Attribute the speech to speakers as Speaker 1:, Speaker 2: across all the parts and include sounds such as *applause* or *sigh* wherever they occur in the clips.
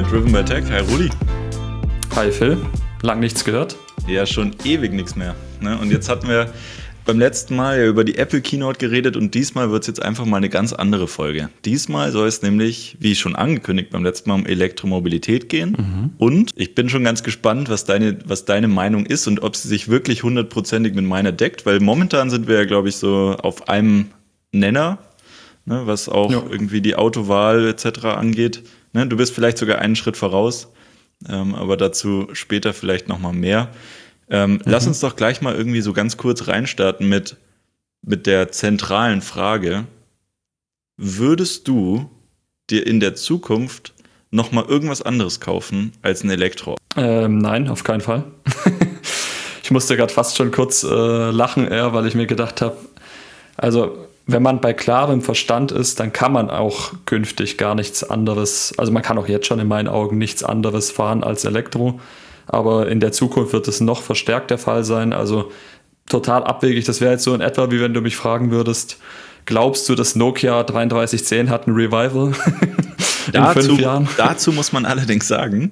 Speaker 1: bei Driven by Tech. Hi Rudi.
Speaker 2: Hi Phil. Lang nichts gehört?
Speaker 1: Ja, schon ewig nichts mehr. Ne? Und jetzt hatten wir beim letzten Mal ja über die Apple Keynote geredet und diesmal wird es jetzt einfach mal eine ganz andere Folge. Diesmal soll es nämlich, wie schon angekündigt, beim letzten Mal um Elektromobilität gehen. Mhm. Und ich bin schon ganz gespannt, was deine, was deine Meinung ist und ob sie sich wirklich hundertprozentig mit meiner deckt, weil momentan sind wir ja, glaube ich, so auf einem Nenner, ne, was auch ja. irgendwie die Autowahl etc. angeht. Ne, du bist vielleicht sogar einen Schritt voraus, ähm, aber dazu später vielleicht nochmal mehr. Ähm, mhm. Lass uns doch gleich mal irgendwie so ganz kurz reinstarten mit, mit der zentralen Frage. Würdest du dir in der Zukunft noch mal irgendwas anderes kaufen als ein Elektro?
Speaker 2: Ähm, nein, auf keinen Fall. *laughs* ich musste gerade fast schon kurz äh, lachen, eher, weil ich mir gedacht habe, also wenn man bei klarem Verstand ist, dann kann man auch künftig gar nichts anderes, also man kann auch jetzt schon in meinen Augen nichts anderes fahren als Elektro aber in der Zukunft wird es noch verstärkt der Fall sein. Also total abwegig. Das wäre jetzt so in etwa, wie wenn du mich fragen würdest, glaubst du, dass Nokia 3310 hat ein Revival *laughs*
Speaker 1: in dazu, fünf Jahren? Dazu muss man allerdings sagen,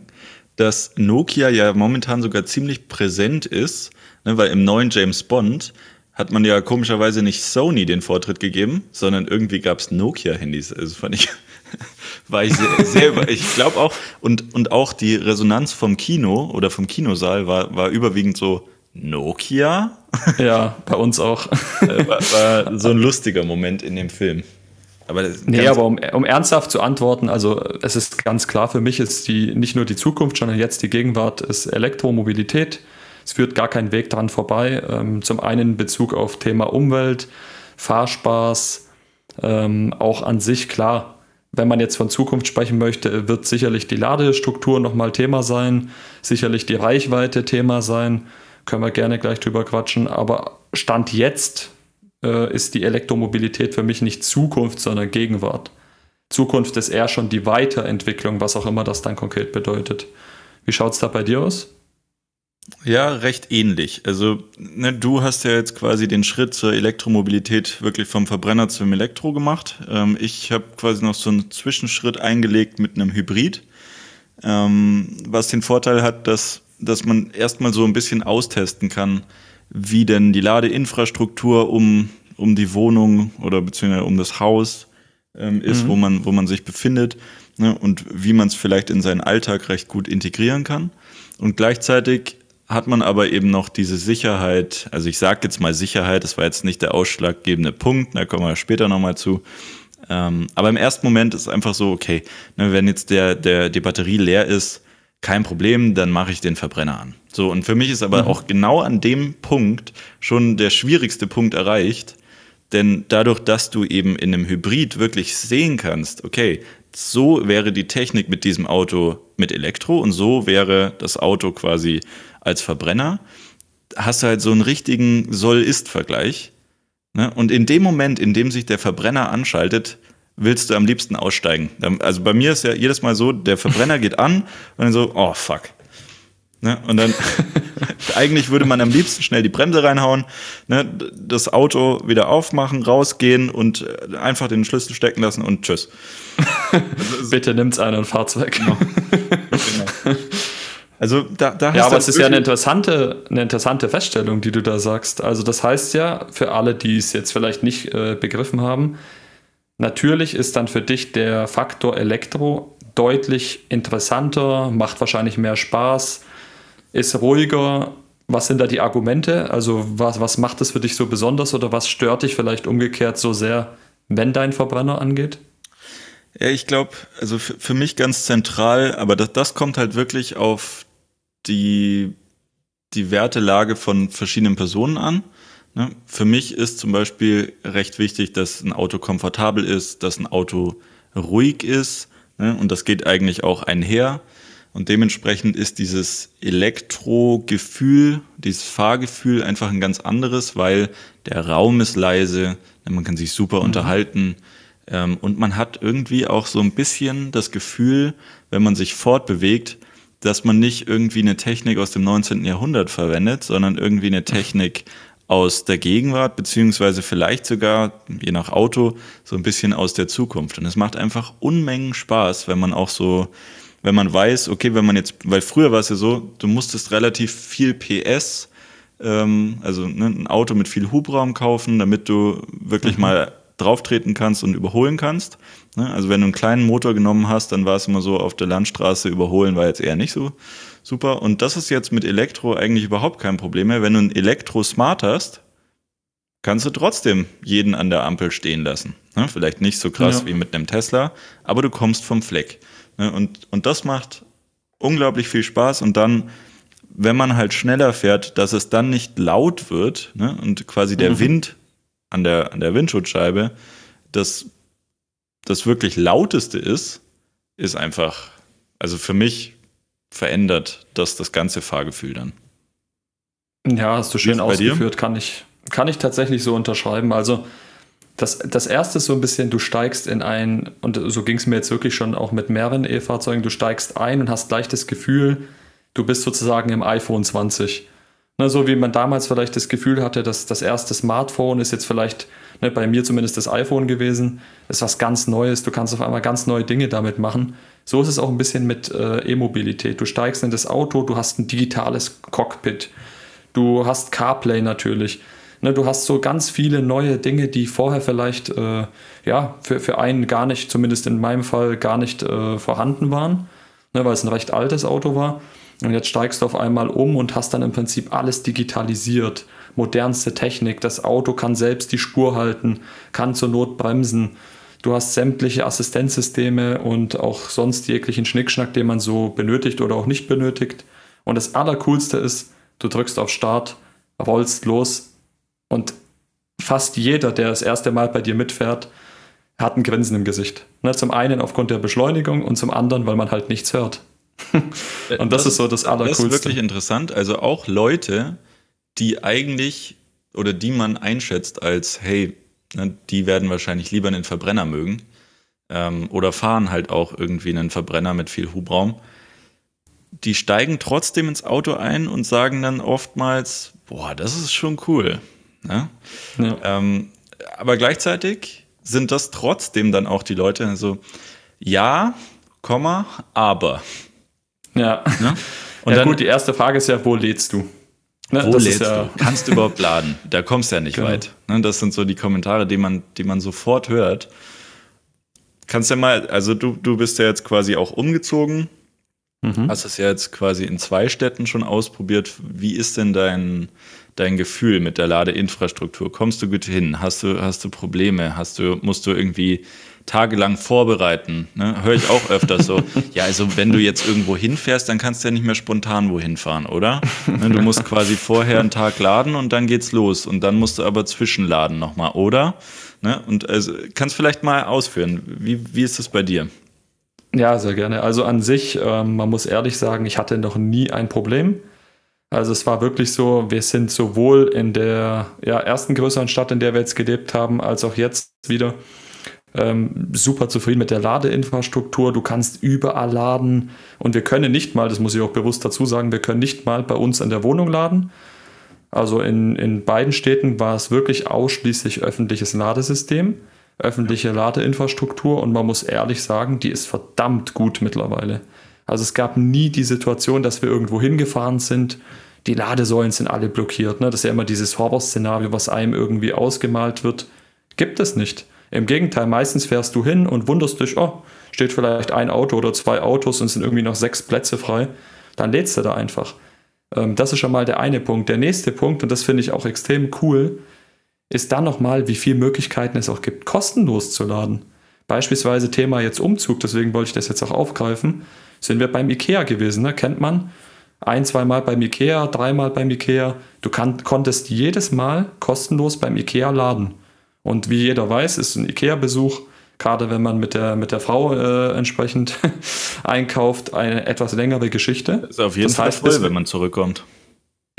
Speaker 1: dass Nokia ja momentan sogar ziemlich präsent ist, ne, weil im neuen James Bond hat man ja komischerweise nicht Sony den Vortritt gegeben, sondern irgendwie gab es Nokia-Handys. Also fand ich *laughs* war ich sehr, sehr ich glaube auch, und, und auch die Resonanz vom Kino oder vom Kinosaal war, war überwiegend so Nokia. *laughs*
Speaker 2: Ja, bei uns auch.
Speaker 1: Äh, war, war so ein lustiger Moment in dem Film.
Speaker 2: Aber nee, aber um, um ernsthaft zu antworten, also es ist ganz klar, für mich ist die nicht nur die Zukunft, sondern jetzt die Gegenwart ist Elektromobilität. Es führt gar kein Weg dran vorbei. Ähm, zum einen in Bezug auf Thema Umwelt, Fahrspaß, ähm, auch an sich klar wenn man jetzt von Zukunft sprechen möchte, wird sicherlich die Ladestruktur nochmal Thema sein, sicherlich die Reichweite Thema sein, können wir gerne gleich drüber quatschen, aber Stand jetzt äh, ist die Elektromobilität für mich nicht Zukunft, sondern Gegenwart. Zukunft ist eher schon die Weiterentwicklung, was auch immer das dann konkret bedeutet. Wie schaut es da bei dir aus?
Speaker 1: Ja, recht ähnlich. Also ne, du hast ja jetzt quasi den Schritt zur Elektromobilität wirklich vom Verbrenner zum Elektro gemacht. Ähm, ich habe quasi noch so einen Zwischenschritt eingelegt mit einem Hybrid, ähm, was den Vorteil hat, dass, dass man erstmal so ein bisschen austesten kann, wie denn die Ladeinfrastruktur um, um die Wohnung oder beziehungsweise um das Haus ähm, ist, mhm. wo, man, wo man sich befindet ne, und wie man es vielleicht in seinen Alltag recht gut integrieren kann. Und gleichzeitig hat man aber eben noch diese Sicherheit, also ich sage jetzt mal Sicherheit, das war jetzt nicht der ausschlaggebende Punkt, da kommen wir später nochmal zu. Ähm, aber im ersten Moment ist es einfach so, okay, ne, wenn jetzt der, der, die Batterie leer ist, kein Problem, dann mache ich den Verbrenner an. So, und für mich ist aber mhm. auch genau an dem Punkt schon der schwierigste Punkt erreicht, denn dadurch, dass du eben in einem Hybrid wirklich sehen kannst, okay, so wäre die Technik mit diesem Auto mit Elektro und so wäre das Auto quasi als Verbrenner, hast du halt so einen richtigen Soll-Ist-Vergleich. Ne? Und in dem Moment, in dem sich der Verbrenner anschaltet, willst du am liebsten aussteigen. Also bei mir ist ja jedes Mal so, der Verbrenner geht an und dann so, oh fuck. Ne? Und dann, *laughs* eigentlich würde man am liebsten schnell die Bremse reinhauen, ne? das Auto wieder aufmachen, rausgehen und einfach den Schlüssel stecken lassen und tschüss. *laughs*
Speaker 2: Bitte nimmt's ein und fahrt's weg. Genau. *laughs* genau.
Speaker 1: Also da, da
Speaker 2: ja, aber es ist ja eine interessante, eine interessante Feststellung, die du da sagst. Also das heißt ja, für alle, die es jetzt vielleicht nicht äh, begriffen haben, natürlich ist dann für dich der Faktor Elektro deutlich interessanter, macht wahrscheinlich mehr Spaß, ist ruhiger. Was sind da die Argumente? Also was, was macht es für dich so besonders oder was stört dich vielleicht umgekehrt so sehr, wenn dein Verbrenner angeht?
Speaker 1: Ja, ich glaube, also für, für, mich ganz zentral, aber das, das kommt halt wirklich auf die, die Wertelage von verschiedenen Personen an. Ne? Für mich ist zum Beispiel recht wichtig, dass ein Auto komfortabel ist, dass ein Auto ruhig ist. Ne? Und das geht eigentlich auch einher. Und dementsprechend ist dieses Elektrogefühl, dieses Fahrgefühl einfach ein ganz anderes, weil der Raum ist leise, ne? man kann sich super mhm. unterhalten. Ähm, und man hat irgendwie auch so ein bisschen das Gefühl, wenn man sich fortbewegt, dass man nicht irgendwie eine Technik aus dem 19. Jahrhundert verwendet, sondern irgendwie eine Technik aus der Gegenwart, beziehungsweise vielleicht sogar, je nach Auto, so ein bisschen aus der Zukunft. Und es macht einfach Unmengen Spaß, wenn man auch so, weil man weiß, okay, wenn man jetzt, weil früher war es ja so, du musstest relativ viel PS, ähm, also ne, ein Auto mit viel Hubraum kaufen, damit du wirklich mhm. mal drauftreten kannst und überholen kannst. Ne? Also wenn du einen kleinen Motor genommen hast, dann war es immer so, auf der Landstraße überholen war jetzt eher nicht so super. Und das ist jetzt mit Elektro eigentlich überhaupt kein Problem mehr. Wenn du ein Elektro-Smart hast, kannst du trotzdem jeden an der Ampel stehen lassen. Ne? Vielleicht nicht so krass ja. wie mit einem Tesla, aber du kommst vom Fleck. Ne? Und, und das macht unglaublich viel Spaß. Und dann, wenn man halt schneller fährt, dass es dann nicht laut wird ne? und quasi der mhm. Wind an der, an der Windschutzscheibe das, das wirklich lauteste ist, ist einfach, also für mich verändert das das ganze Fahrgefühl dann.
Speaker 2: Ja, hast du schön ausgeführt, kann ich, kann ich tatsächlich so unterschreiben. Also das, das erste ist so ein bisschen, du steigst in ein, und so ging es mir jetzt wirklich schon auch mit mehreren E-Fahrzeugen, du steigst ein und hast gleich das Gefühl, du bist sozusagen im iPhone 20. Ne, so wie man damals vielleicht das Gefühl hatte, dass das erste Smartphone ist jetzt vielleicht, ne, bei mir zumindest das iPhone gewesen, ist was ganz Neues, du kannst auf einmal ganz neue Dinge damit machen. So ist es auch ein bisschen mit äh, E-Mobilität. Du steigst in das Auto, du hast ein digitales Cockpit, du hast CarPlay natürlich. Ne, du hast so ganz viele neue Dinge, die vorher vielleicht äh, ja, für, für einen gar nicht, zumindest in meinem Fall, gar nicht äh, vorhanden waren, ne, weil es ein recht altes Auto war. Und jetzt steigst du auf einmal um und hast dann im Prinzip alles digitalisiert. Modernste Technik. Das Auto kann selbst die Spur halten, kann zur Not bremsen. Du hast sämtliche Assistenzsysteme und auch sonst jeglichen Schnickschnack, den man so benötigt oder auch nicht benötigt. Und das Allercoolste ist, du drückst auf Start, rollst los und fast jeder, der das erste Mal bei dir mitfährt, hat ein Grinsen im Gesicht. Ne, zum einen aufgrund der Beschleunigung und zum anderen, weil man halt nichts hört. Und das, das, ist so das Allercoolste. Das ist
Speaker 1: wirklich interessant. Also auch Leute, die eigentlich oder die man einschätzt als, hey, ne, die werden wahrscheinlich lieber einen Verbrenner mögen ähm, oder fahren halt auch irgendwie einen Verbrenner mit viel Hubraum, die steigen trotzdem ins Auto ein und sagen dann oftmals, boah, das ist schon cool. Ne? Ja. Ähm, aber gleichzeitig sind das trotzdem dann auch die Leute, also ja, Komma, aber.
Speaker 2: Ja. Ne? *laughs* Und ja, dann, gut, die erste Frage ist ja, wo lädst du?
Speaker 1: Ne, wo lädst ja du? Kannst du überhaupt laden? *laughs* Da kommst du ja nicht genau. weit. Ne, das sind so die Kommentare, die man, die man sofort hört. Kannst ja mal, also du, du bist ja jetzt quasi auch umgezogen. Mhm. Hast es ja jetzt quasi in zwei Städten schon ausprobiert. Wie ist denn dein, dein Gefühl mit der Ladeinfrastruktur? Kommst du gut hin? Hast du, hast du Probleme? Hast du, musst du irgendwie tagelang vorbereiten. Ne? Höre ich auch öfters so. *laughs* ja, also wenn du jetzt irgendwo hinfährst, dann kannst du ja nicht mehr spontan wohin fahren, oder? Ne? Du musst quasi vorher einen Tag laden und dann geht's los. Und dann musst du aber zwischenladen nochmal, oder? Ne? Und also, kannst vielleicht mal ausführen. Wie, wie ist das bei dir?
Speaker 2: Ja, sehr gerne. Also an sich, ähm, man muss ehrlich sagen, ich hatte noch nie ein Problem. Also es war wirklich so, wir sind sowohl in der ja, ersten größeren Stadt, in der wir jetzt gelebt haben, als auch jetzt wieder ähm, super zufrieden mit der Ladeinfrastruktur. Du kannst überall laden und wir können nicht mal, das muss ich auch bewusst dazu sagen, wir können nicht mal bei uns in der Wohnung laden. Also in, in beiden Städten war es wirklich ausschließlich öffentliches Ladesystem, öffentliche Ladeinfrastruktur und man muss ehrlich sagen, die ist verdammt gut mittlerweile. Also es gab nie die Situation, dass wir irgendwo hingefahren sind, die Ladesäulen sind alle blockiert. Ne? Das ist ja immer dieses Horror-Szenario, was einem irgendwie ausgemalt wird. Gibt es nicht. Im Gegenteil, meistens fährst du hin und wunderst dich, oh, steht vielleicht ein Auto oder zwei Autos und sind irgendwie noch sechs Plätze frei. Dann lädst du da einfach. Ähm, das ist schon mal der eine Punkt. Der nächste Punkt, und das finde ich auch extrem cool, ist dann nochmal, wie viele Möglichkeiten es auch gibt, kostenlos zu laden. Beispielsweise Thema jetzt Umzug, deswegen wollte ich das jetzt auch aufgreifen, sind wir beim IKEA gewesen, ne? kennt man. Ein, zweimal beim IKEA, dreimal beim IKEA. Du kann, konntest jedes Mal kostenlos beim IKEA laden. Und wie jeder weiß, ist ein IKEA-Besuch, gerade wenn man mit der, mit der Frau äh, entsprechend *laughs* einkauft, eine etwas längere Geschichte.
Speaker 1: Ist auf jeden das Fall heißt, voll, wenn man zurückkommt.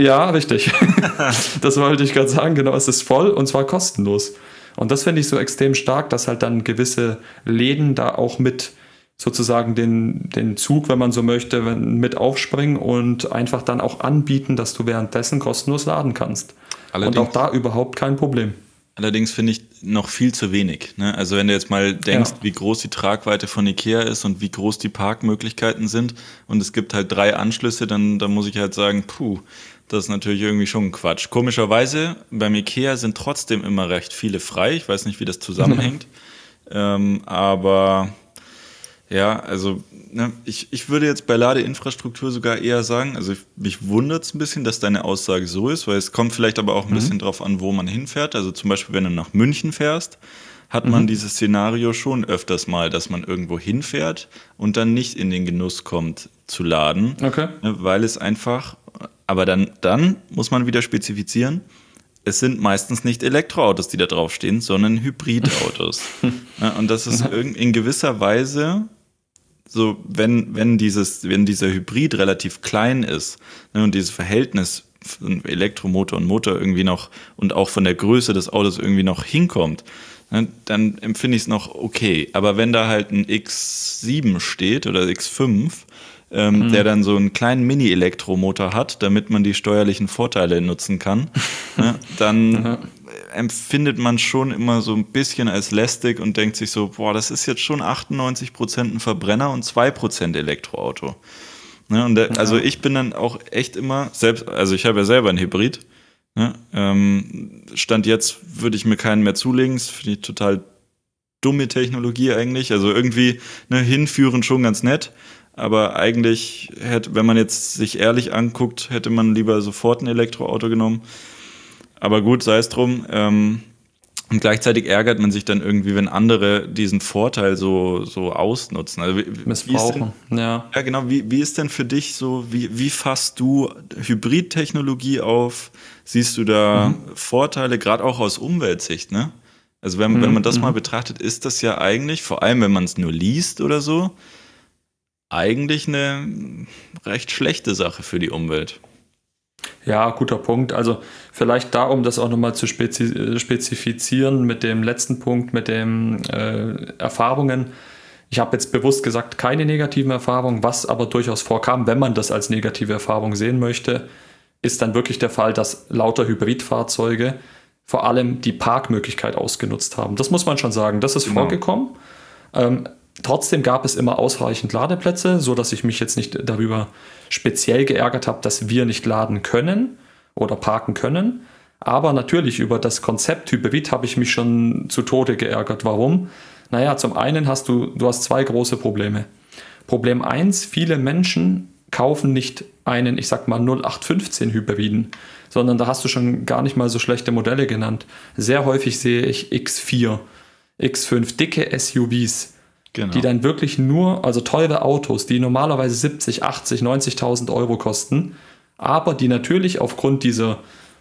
Speaker 2: Ja, richtig. *laughs* das wollte ich gerade sagen, genau, es ist voll und zwar kostenlos. Und das finde ich so extrem stark, dass halt dann gewisse Läden da auch mit sozusagen den, den Zug, wenn man so möchte, mit aufspringen und einfach dann auch anbieten, dass du währenddessen kostenlos laden kannst. Allerdings, und auch da überhaupt kein Problem.
Speaker 1: Allerdings finde ich noch viel zu wenig. Ne? Also wenn du jetzt mal denkst, ja. wie groß die Tragweite von Ikea ist und wie groß die Parkmöglichkeiten sind und es gibt halt drei Anschlüsse, dann, dann muss ich halt sagen, puh, das ist natürlich irgendwie schon Quatsch. Komischerweise, beim Ikea sind trotzdem immer recht viele frei. Ich weiß nicht, wie das zusammenhängt. *laughs* ähm, aber ja, also ne, ich, ich würde jetzt bei Ladeinfrastruktur sogar eher sagen, also ich, mich wundert es ein bisschen, dass deine Aussage so ist, weil es kommt vielleicht aber auch ein mhm. bisschen drauf an, wo man hinfährt. Also zum Beispiel, wenn du nach München fährst, hat man mhm. dieses Szenario schon öfters mal, dass man irgendwo hinfährt und dann nicht in den Genuss kommt zu laden, okay. Ne, weil es einfach aber dann, dann muss man wieder spezifizieren, es sind meistens nicht Elektroautos, die da draufstehen, sondern Hybridautos. ja, *laughs* und das ist in gewisser Weise so, wenn, wenn, dieses, wenn dieser Hybrid relativ klein ist ne, und dieses Verhältnis von Elektromotor und Motor irgendwie noch und auch von der Größe des Autos irgendwie noch hinkommt, ne, dann empfinde ich es noch okay. Aber wenn da halt ein X7 steht oder X5, ähm, mhm. der dann so einen kleinen Mini-Elektromotor hat, damit man die steuerlichen Vorteile nutzen kann, *laughs* ne, dann. Empfindet man schon immer so ein bisschen als lästig und denkt sich so, boah, das ist jetzt schon 98% ein Verbrenner und 2% Elektroauto. Ne, und der, ja. Also ich bin dann auch echt immer, selbst, also ich habe ja selber einen Hybrid, ne, ähm, Stand jetzt würde ich mir keinen mehr zulegen, das finde ich total dumme Technologie eigentlich. Also irgendwie ne, hinführen schon ganz nett. Aber eigentlich hätte, wenn man jetzt sich ehrlich anguckt, hätte man lieber sofort ein Elektroauto genommen. Aber gut, sei es drum. Ähm, und gleichzeitig ärgert man sich dann irgendwie, wenn andere diesen Vorteil so, so ausnutzen. Also wie,
Speaker 2: Missbrauchen,
Speaker 1: denn, ja. Ja, genau. Wie, wie ist denn für dich so, wie, wie fasst du Hybridtechnologie auf? Siehst du da mhm. Vorteile, gerade auch aus Umweltsicht, ne? Also wenn, mhm. wenn man das mhm. mal betrachtet, ist das ja eigentlich, vor allem wenn man es nur liest oder so, eigentlich eine recht schlechte Sache für die Umwelt.
Speaker 2: Ja, guter Punkt. Also vielleicht da, um das auch nochmal zu spezi spezifizieren mit dem letzten Punkt, mit den äh, Erfahrungen. Ich habe jetzt bewusst gesagt, keine negativen Erfahrungen, was aber durchaus vorkam, wenn man das als negative Erfahrung sehen möchte, ist dann wirklich der Fall, dass lauter Hybridfahrzeuge vor allem die Parkmöglichkeit ausgenutzt haben. Das muss man schon sagen, das ist genau. vorgekommen. Ähm, Trotzdem gab es immer ausreichend Ladeplätze, so dass ich mich jetzt nicht darüber speziell geärgert habe, dass wir nicht laden können oder parken können. Aber natürlich über das Konzept Hybrid habe ich mich schon zu Tode geärgert. Warum? Naja, zum einen hast du, du hast zwei große Probleme. Problem eins: viele Menschen kaufen nicht einen, ich sag mal 0815 Hybriden, sondern da hast du schon gar nicht mal so schlechte Modelle genannt. Sehr häufig sehe ich X4, X5, dicke SUVs Genau. Die dann wirklich nur, also teure Autos, die normalerweise 70, 80, 90.000 Euro kosten, aber die natürlich aufgrund dieser,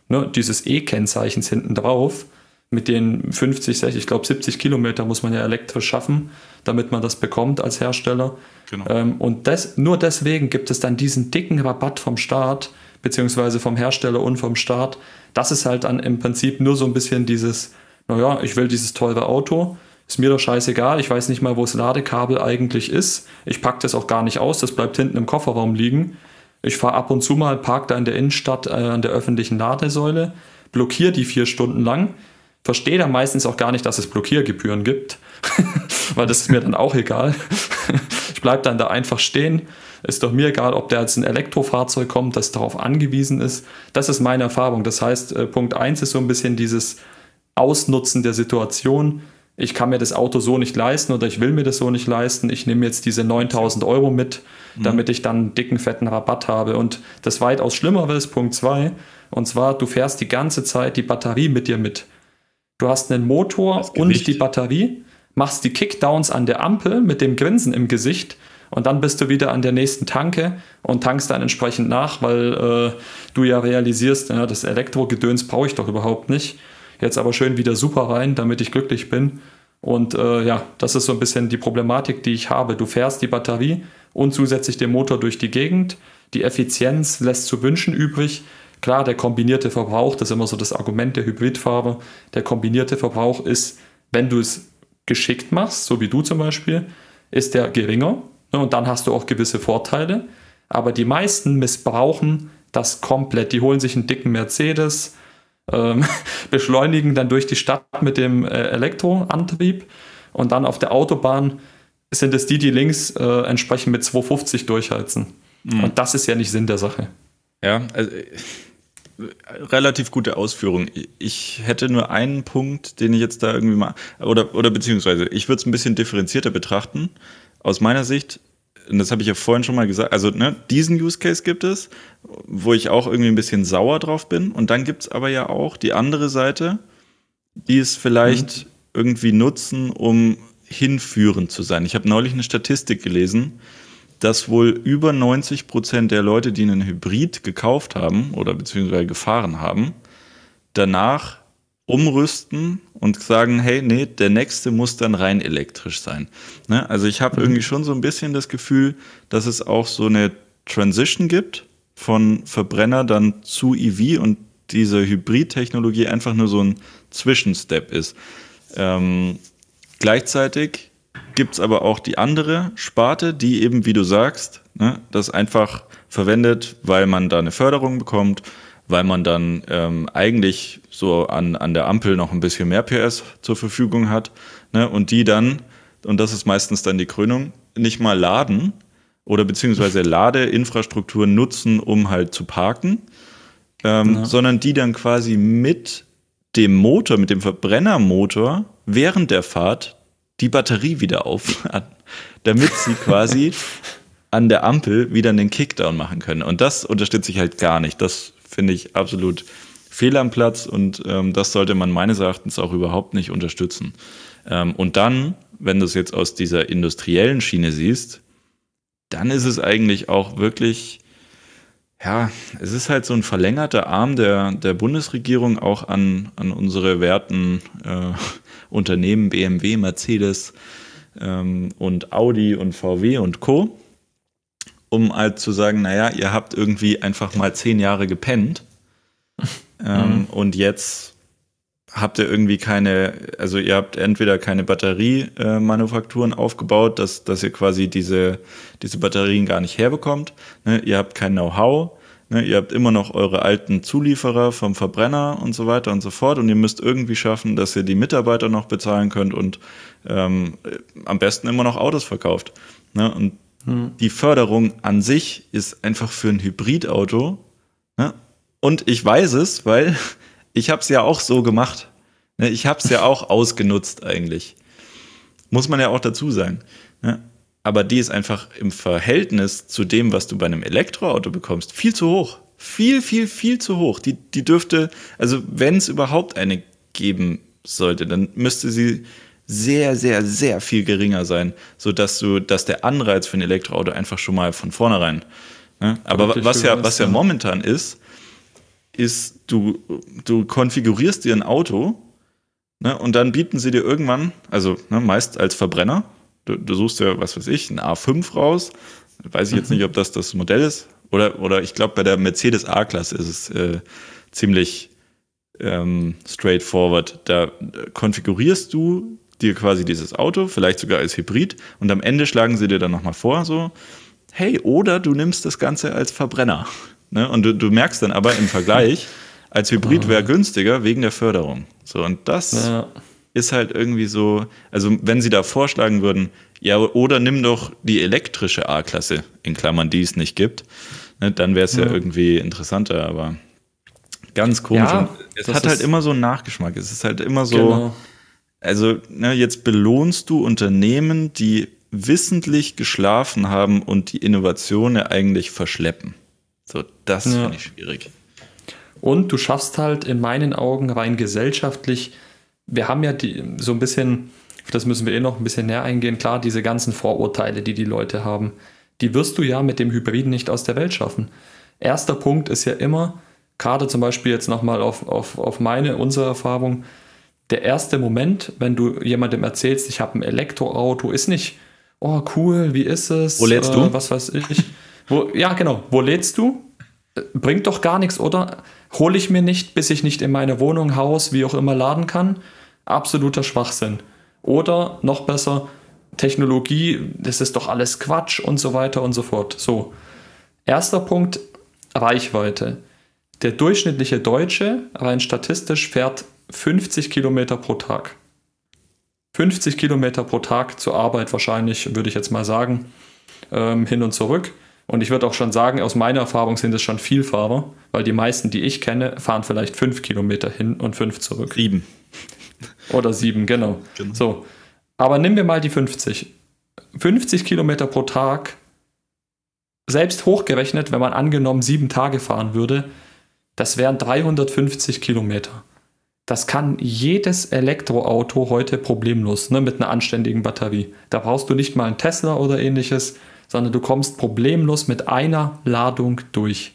Speaker 2: ne, dieses E-Kennzeichens hinten drauf, mit den 50, 60, ich glaube 70 Kilometer muss man ja elektrisch schaffen, damit man das bekommt als Hersteller. Genau. Ähm, und das, nur deswegen gibt es dann diesen dicken Rabatt vom Staat, beziehungsweise vom Hersteller und vom Staat. Das ist halt dann im Prinzip nur so ein bisschen dieses, naja, ich will dieses teure Auto, ist mir doch scheißegal. Ich weiß nicht mal, wo das Ladekabel eigentlich ist. Ich packe das auch gar nicht aus. Das bleibt hinten im Kofferraum liegen. Ich fahre ab und zu mal, park da in der Innenstadt äh, an der öffentlichen Ladesäule, blockiere die vier Stunden lang, verstehe dann meistens auch gar nicht, dass es Blockiergebühren gibt, *laughs* weil das ist mir dann auch egal. *laughs* ich bleibe dann da einfach stehen. Ist doch mir egal, ob der als ein Elektrofahrzeug kommt, das darauf angewiesen ist. Das ist meine Erfahrung. Das heißt, äh, Punkt 1 ist so ein bisschen dieses Ausnutzen der Situation ich kann mir das Auto so nicht leisten oder ich will mir das so nicht leisten. Ich nehme jetzt diese 9000 Euro mit, mhm. damit ich dann einen dicken, fetten Rabatt habe. Und das weitaus Schlimmere ist Punkt 2. Und zwar, du fährst die ganze Zeit die Batterie mit dir mit. Du hast einen Motor und die Batterie, machst die Kickdowns an der Ampel mit dem Grinsen im Gesicht und dann bist du wieder an der nächsten Tanke und tankst dann entsprechend nach, weil äh, du ja realisierst, ja, das Elektrogedöns brauche ich doch überhaupt nicht. Jetzt aber schön wieder super rein, damit ich glücklich bin. Und äh, ja, das ist so ein bisschen die Problematik, die ich habe. Du fährst die Batterie und zusätzlich den Motor durch die Gegend. Die Effizienz lässt zu wünschen übrig. Klar, der kombinierte Verbrauch, das ist immer so das Argument der Hybridfahrer. Der kombinierte Verbrauch ist, wenn du es geschickt machst, so wie du zum Beispiel, ist der geringer. Ne, und dann hast du auch gewisse Vorteile. Aber die meisten missbrauchen das komplett. Die holen sich einen dicken Mercedes, ähm, *laughs* beschleunigen dann durch die Stadt mit dem äh, Elektroantrieb und dann auf der Autobahn sind es die, die links äh, entsprechend mit 250 durchheizen. Mhm. Und das ist ja nicht Sinn der Sache.
Speaker 1: Ja, also relativ gute Ausführung. Ich hätte nur einen Punkt, den ich jetzt da irgendwie mal, oder, oder beziehungsweise, ich würde es ein bisschen differenzierter betrachten. Aus meiner Sicht, und das habe ich ja vorhin schon mal gesagt, also ne, diesen Use Case gibt es, wo ich auch irgendwie ein bisschen sauer drauf bin. Und dann gibt es aber ja auch die andere Seite, die es vielleicht mhm. irgendwie nutzen, um hinführend zu sein. Ich habe neulich eine Statistik gelesen, dass wohl über 90 Prozent der Leute, die einen Hybrid gekauft haben oder beziehungsweise gefahren haben, danach umrüsten und sagen, hey, nee, der nächste muss dann rein elektrisch sein. Ne? Also ich habe mhm. irgendwie schon so ein bisschen das Gefühl, dass es auch so eine Transition gibt von Verbrenner dann zu EV und diese Hybrid-Technologie einfach nur so ein Zwischenstep ist. Ähm, gleichzeitig gibt es aber auch die andere Sparte, die eben, wie du sagst, ne, das einfach verwendet, weil man da eine Förderung bekommt, weil man dann ähm, eigentlich so an, an der Ampel noch ein bisschen mehr PS zur Verfügung hat ne, und die dann, und das ist meistens dann die Krönung, nicht mal laden oder beziehungsweise *laughs* Ladeinfrastruktur nutzen, um halt zu parken, ähm, ja. sondern die dann quasi mit dem Motor, mit dem Verbrennermotor während der Fahrt die Batterie wieder aufladen, *laughs* damit sie quasi *laughs* an der Ampel wieder einen Kickdown machen können. Und das unterstütze ich halt gar nicht. Das finde ich absolut fehl am Platz und ähm, das sollte man meines Erachtens auch überhaupt nicht unterstützen. Ähm, und dann, wenn du es jetzt aus dieser industriellen Schiene siehst, dann ist es eigentlich auch wirklich, ja, es ist halt so ein verlängerter Arm der, der Bundesregierung auch an, an unsere werten äh, *laughs* Unternehmen BMW, Mercedes ähm, und Audi und VW und Co., um halt zu sagen, naja, ihr habt irgendwie einfach mal zehn Jahre gepennt *laughs* ähm, mhm. und jetzt habt ihr irgendwie keine, also ihr habt entweder keine Batteriemanufakturen äh, aufgebaut, dass, dass ihr quasi diese, diese Batterien gar nicht herbekommt. Ne? Ihr habt kein Know-how Ne, ihr habt immer noch eure alten Zulieferer vom Verbrenner und so weiter und so fort und ihr müsst irgendwie schaffen, dass ihr die Mitarbeiter noch bezahlen könnt und ähm, am besten immer noch Autos verkauft. Ne? Und die Förderung an sich ist einfach für ein Hybridauto. Ne? Und ich weiß es, weil *laughs* ich habe es ja auch so gemacht. Ne? Ich habe es ja auch *laughs* ausgenutzt eigentlich. Muss man ja auch dazu sagen. Ne? aber die ist einfach im Verhältnis zu dem, was du bei einem Elektroauto bekommst, viel zu hoch. Viel, viel, viel zu hoch. Die, die dürfte, also wenn es überhaupt eine geben sollte, dann müsste sie sehr, sehr, sehr viel geringer sein, sodass du, dass der Anreiz für ein Elektroauto einfach schon mal von vornherein. Ne? Aber was ja, was ja momentan ist, ist, du, du konfigurierst dir ein Auto ne, und dann bieten sie dir irgendwann, also ne, meist als Verbrenner, Du, du suchst ja, was weiß ich, ein A5 raus. Weiß ich jetzt nicht, ob das das Modell ist. Oder, oder ich glaube, bei der Mercedes A-Klasse ist es äh, ziemlich ähm, straightforward. Da konfigurierst du dir quasi dieses Auto, vielleicht sogar als Hybrid, und am Ende schlagen sie dir dann nochmal vor, so, hey, oder du nimmst das Ganze als Verbrenner. Ne? Und du, du merkst dann aber im Vergleich, *laughs* als Hybrid wäre günstiger wegen der Förderung. So, und das ja ist halt irgendwie so, also wenn sie da vorschlagen würden, ja, oder nimm doch die elektrische A-Klasse, in Klammern, die es nicht gibt, ne, dann wäre es ja. ja. irgendwie interessanter, aber ganz komisch. Ja, es hat halt immer so einen Nachgeschmack. Es ist halt immer so, genau. Also ne, jetzt belohnst du Unternehmen, die wissentlich geschlafen haben und die Innovationen eigentlich verschleppen. So, das ja. finde ich schwierig.
Speaker 2: Und du schaffst halt in meinen Augen rein gesellschaftlich wir haben ja die, so ein bisschen, auf das müssen wir eh noch ein bisschen näher eingehen, klar, diese ganzen Vorurteile, die die Leute haben, die wirst du ja mit dem Hybriden nicht aus der Welt schaffen. Erster Punkt ist ja immer, gerade zum Beispiel jetzt nochmal auf, auf, auf meine, unsere Erfahrung, der erste Moment, wenn du jemandem erzählst, ich habe ein Elektroauto, ist nicht, oh cool, wie ist es?
Speaker 1: Wo lädst äh, du?
Speaker 2: Was weiß ich. Wo, ja, genau. Wo lädst du? Äh, bringt doch gar nichts, oder? Hole ich mir nicht, bis ich nicht in meine Wohnung, Haus, wie auch immer laden kann absoluter Schwachsinn. Oder noch besser, Technologie, das ist doch alles Quatsch und so weiter und so fort. So, erster Punkt, Reichweite. der durchschnittliche Deutsche rein statistisch fährt 50 Kilometer pro Tag. 50 Kilometer pro Tag zur Arbeit wahrscheinlich, würde ich jetzt mal sagen, ähm, hin und zurück. Und ich würde auch schon sagen, aus meiner Erfahrung sind es schon Vielfahrer, weil die meisten, die ich kenne, fahren vielleicht fünf Kilometer hin und fünf zurück.
Speaker 1: Sieben.
Speaker 2: Oder sieben, genau. genau. So. Aber nimm wir mal die 50. 50 Kilometer pro Tag, selbst hochgerechnet, wenn man angenommen sieben Tage fahren würde, das wären 350 Kilometer. Das kann jedes Elektroauto heute problemlos, ne, mit einer anständigen Batterie. Da brauchst du nicht mal einen Tesla oder ähnliches, sondern du kommst problemlos mit einer Ladung durch.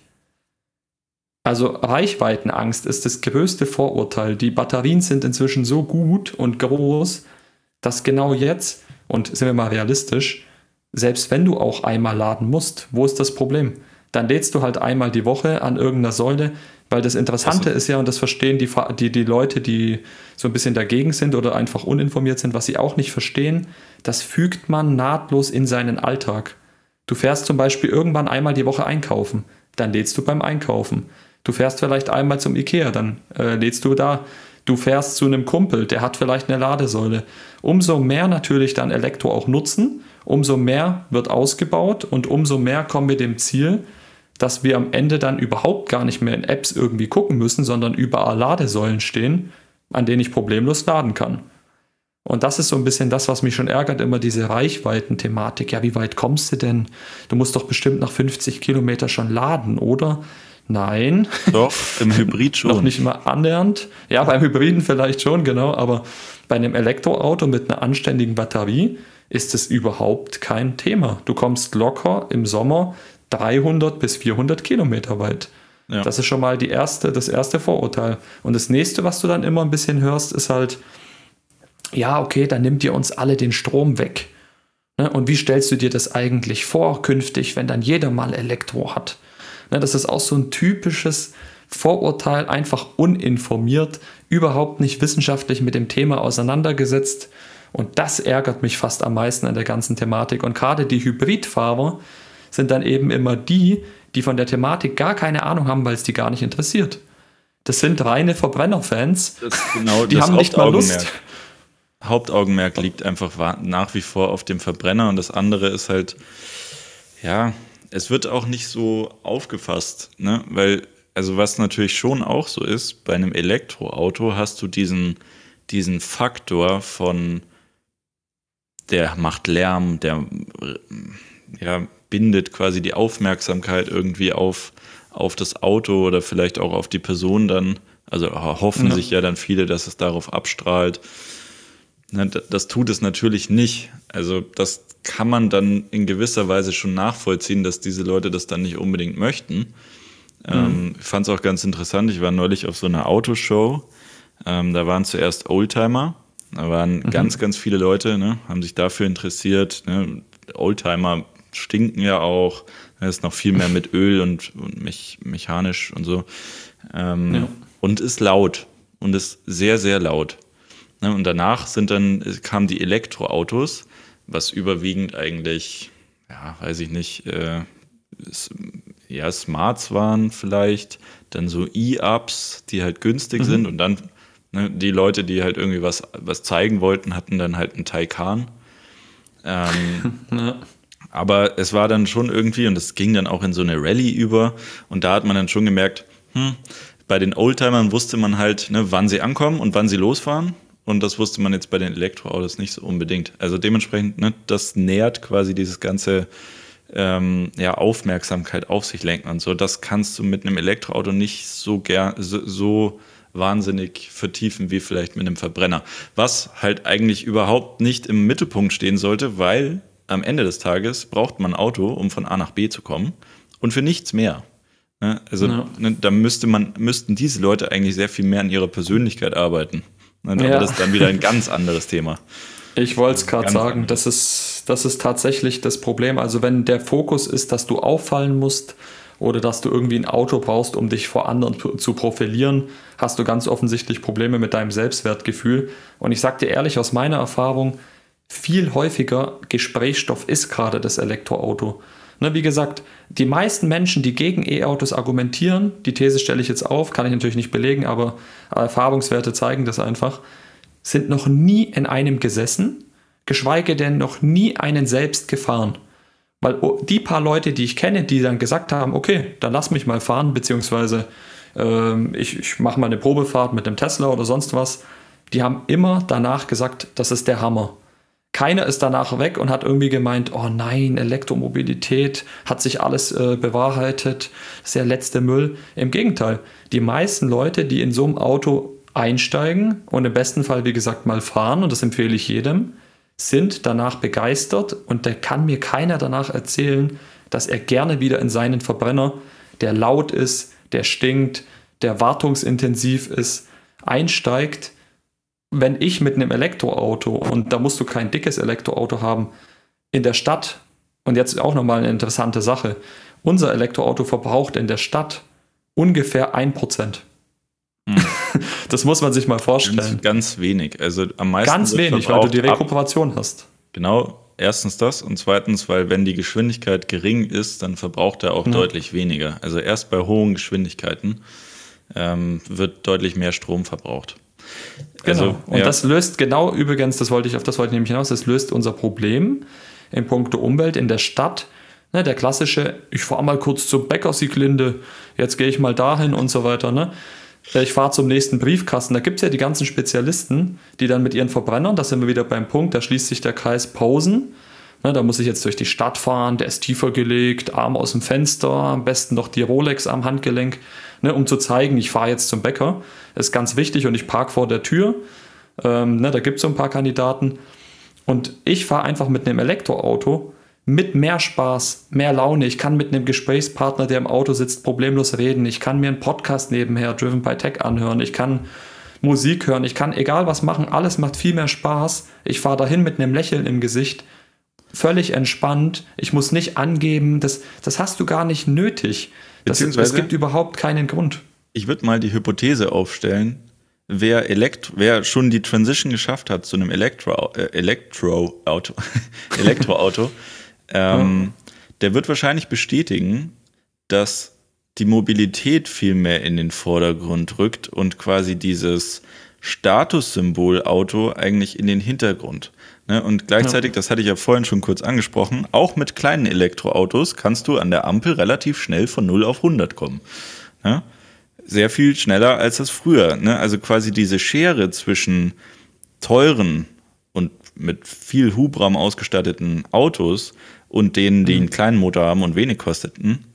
Speaker 2: Also Reichweitenangst ist das größte Vorurteil. Die Batterien sind inzwischen so gut und groß, dass genau jetzt, und sind wir mal realistisch, selbst wenn du auch einmal laden musst, wo ist das Problem? Dann lädst du halt einmal die Woche an irgendeiner Säule, weil das Interessante also. ist ja, und das verstehen die, die, die Leute, die so ein bisschen dagegen sind oder einfach uninformiert sind, was sie auch nicht verstehen, das fügt man nahtlos in seinen Alltag. Du fährst zum Beispiel irgendwann einmal die Woche einkaufen, dann lädst du beim Einkaufen. Du fährst vielleicht einmal zum Ikea, dann äh, lädst du da. Du fährst zu einem Kumpel, der hat vielleicht eine Ladesäule. Umso mehr natürlich dann Elektro auch nutzen, umso mehr wird ausgebaut und umso mehr kommen wir dem Ziel, dass wir am Ende dann überhaupt gar nicht mehr in Apps irgendwie gucken müssen, sondern überall Ladesäulen stehen, an denen ich problemlos laden kann. Und das ist so ein bisschen das, was mich schon ärgert, immer diese Reichweiten-Thematik. Ja, wie weit kommst du denn? Du musst doch bestimmt nach 50 Kilometer schon laden, oder? Nein.
Speaker 1: Doch, im *laughs* Hybrid schon.
Speaker 2: Noch nicht mal annähernd. Ja, beim Hybriden vielleicht schon, genau. Aber bei einem Elektroauto mit einer anständigen Batterie ist es überhaupt kein Thema. Du kommst locker im Sommer 300 bis 400 Kilometer weit. Ja. Das ist schon mal die erste, das erste Vorurteil. Und das nächste, was du dann immer ein bisschen hörst, ist halt, ja, okay, dann nimmt ihr uns alle den Strom weg. Ne? Und wie stellst du dir das eigentlich vor, künftig, wenn dann jeder mal Elektro hat? Ne, das ist auch so ein typisches Vorurteil, einfach uninformiert, überhaupt nicht wissenschaftlich mit dem Thema auseinandergesetzt. Und das ärgert mich fast am meisten an der ganzen Thematik. Und gerade die Hybridfahrer, sind dann eben immer die, die von der Thematik gar keine Ahnung haben, weil es die gar nicht interessiert. Das sind reine Verbrennerfans.
Speaker 1: Genau die haben nicht mal Lust. Hauptaugenmerk liegt einfach nach wie vor auf dem Verbrenner und das andere ist halt, ja, es wird auch nicht so aufgefasst, ne? weil, also was natürlich schon auch so ist, bei einem Elektroauto hast du diesen, diesen Faktor von, der macht Lärm, der, ja, bindet quasi die Aufmerksamkeit irgendwie auf, auf das Auto oder vielleicht auch auf die Person dann. Also hoffen ja. sich ja dann viele, dass es darauf abstrahlt. Das tut es natürlich nicht. Also das kann man dann in gewisser Weise schon nachvollziehen, dass diese Leute das dann nicht unbedingt möchten. Ähm, mhm. Ähm, ich fand es auch ganz interessant. Ich war neulich auf so einer Autoshow. Ähm, da waren zuerst Oldtimer. Da waren mhm. ganz, ganz viele Leute, ne, haben sich dafür interessiert. Ne. Oldtimer stinken ja auch. Da ist noch viel mehr mit Öl und, und mich, mechanisch und so. Ähm, ja. Und ist laut und ist sehr, sehr laut. Ne? Und danach sind dann, kamen die Elektroautos, was überwiegend eigentlich, ja, weiß ich nicht, äh, ja, Smarts waren vielleicht, dann so E-Ups, die halt günstig mhm. sind und dann ne, die Leute, die halt irgendwie was, was zeigen wollten, hatten dann halt einen Taycan. Ähm, *laughs* ja. Aber es war dann schon irgendwie, und es ging dann auch in so eine Rallye über, und da hat man dann schon gemerkt, hm, bei den Oldtimern wusste man halt, ne, wann sie ankommen und wann sie losfahren. Und das wusste man jetzt bei den Elektroautos nicht so unbedingt. Also dementsprechend, ne, das nährt quasi dieses ganze ähm, ja, Aufmerksamkeit auf sich lenken und so. Das kannst du mit einem Elektroauto nicht so gern so, so wahnsinnig vertiefen wie vielleicht mit einem Verbrenner. Was halt eigentlich überhaupt nicht im Mittelpunkt stehen sollte, weil am Ende des Tages braucht man ein Auto, um von A nach B zu kommen und für nichts mehr. Ne? Also ja. ne, da müsste man, müssten diese Leute eigentlich sehr viel mehr an ihrer Persönlichkeit arbeiten. Ne? Aber ja. das ist dann wieder ein ganz anderes Thema.
Speaker 2: Ich wollte es gerade sagen, das ist, das ist tatsächlich das Problem. Also wenn der Fokus ist, dass du auffallen musst oder dass du irgendwie ein Auto brauchst, um dich vor anderen zu profilieren, hast du ganz offensichtlich Probleme mit deinem Selbstwertgefühl. Und ich sage dir ehrlich aus meiner Erfahrung, viel häufiger Gesprächsstoff ist gerade das Elektroauto. Ne, wie gesagt, die meisten Menschen, die gegen E-Autos argumentieren, die These stelle ich jetzt auf, kann ich natürlich nicht belegen, aber Erfahrungswerte zeigen das einfach, sind noch nie in einem gesessen, geschweige denn noch nie einen selbst gefahren. Weil die paar Leute, die ich kenne, die dann gesagt haben, okay, dann lass mich mal fahren, beziehungsweise ähm, ich, ich mache mal eine Probefahrt mit dem Tesla oder sonst was, die haben immer danach gesagt, das ist der Hammer. Keiner ist danach weg und hat irgendwie gemeint, oh nein, Elektromobilität hat sich alles äh, bewahrheitet, das ist der letzte Müll. Im Gegenteil, die meisten Leute, die in so einem Auto einsteigen und im besten Fall, wie gesagt, mal fahren, und das empfehle ich jedem, sind danach begeistert und da kann mir keiner danach erzählen, dass er gerne wieder in seinen Verbrenner, der laut ist, der stinkt, der wartungsintensiv ist, einsteigt. Wenn ich mit einem Elektroauto, und da musst du kein dickes Elektroauto haben, in der Stadt, und jetzt auch nochmal eine interessante Sache, unser Elektroauto verbraucht in der Stadt ungefähr 1%. Hm. *laughs* Das muss man sich mal vorstellen.
Speaker 1: Ganz, ganz wenig. Also am meisten.
Speaker 2: Ganz wenig, weil du die Rekuperation hast.
Speaker 1: Genau, erstens das und zweitens, weil wenn die Geschwindigkeit gering ist, dann verbraucht er auch ja. deutlich weniger. Also erst bei hohen Geschwindigkeiten ähm, wird deutlich mehr Strom verbraucht.
Speaker 2: Genau. Also, und ja. das löst genau übrigens, das wollte ich auf das wollte ich nämlich hinaus, das löst unser Problem in puncto Umwelt in der Stadt. Ne, der klassische, ich fahre mal kurz zum Bäcker Sieglinde, jetzt gehe ich mal dahin und so weiter. Ne? ich fahre zum nächsten Briefkasten. Da gibt es ja die ganzen Spezialisten, die dann mit ihren Verbrennern, da sind wir wieder beim Punkt, da schließt sich der Kreis Pausen. Ne, da muss ich jetzt durch die Stadt fahren, der ist tiefer gelegt, Arm aus dem Fenster, am besten noch die Rolex am Handgelenk, ne, um zu zeigen, ich fahre jetzt zum Bäcker. Ist ganz wichtig und ich parke vor der Tür. Ähm, ne, da gibt es so ein paar Kandidaten. Und ich fahre einfach mit einem Elektroauto mit mehr Spaß, mehr Laune. Ich kann mit einem Gesprächspartner, der im Auto sitzt, problemlos reden. Ich kann mir einen Podcast nebenher, Driven by Tech, anhören. Ich kann Musik hören. Ich kann egal was machen. Alles macht viel mehr Spaß. Ich fahre dahin mit einem Lächeln im Gesicht. Völlig entspannt. Ich muss nicht angeben. Das, das hast du gar nicht nötig. Das, es gibt überhaupt keinen Grund.
Speaker 1: Ich würde mal die Hypothese aufstellen, wer, Elektro, wer schon die Transition geschafft hat zu einem Elektro, äh, *laughs* Elektroauto, *laughs* Elektroauto ähm, ja. der wird wahrscheinlich bestätigen, dass die Mobilität viel mehr in den Vordergrund rückt und quasi dieses Statussymbol Auto eigentlich in den Hintergrund. Ne? Und gleichzeitig, das hatte ich ja vorhin schon kurz angesprochen, auch mit kleinen Elektroautos kannst du an der Ampel relativ schnell von 0 auf 100 kommen. Ne? Sehr viel schneller als das früher. Ne? Also quasi diese Schere zwischen teuren und mit viel Hubraum ausgestatteten Autos und denen, die einen kleinen Motor haben und wenig kosteten,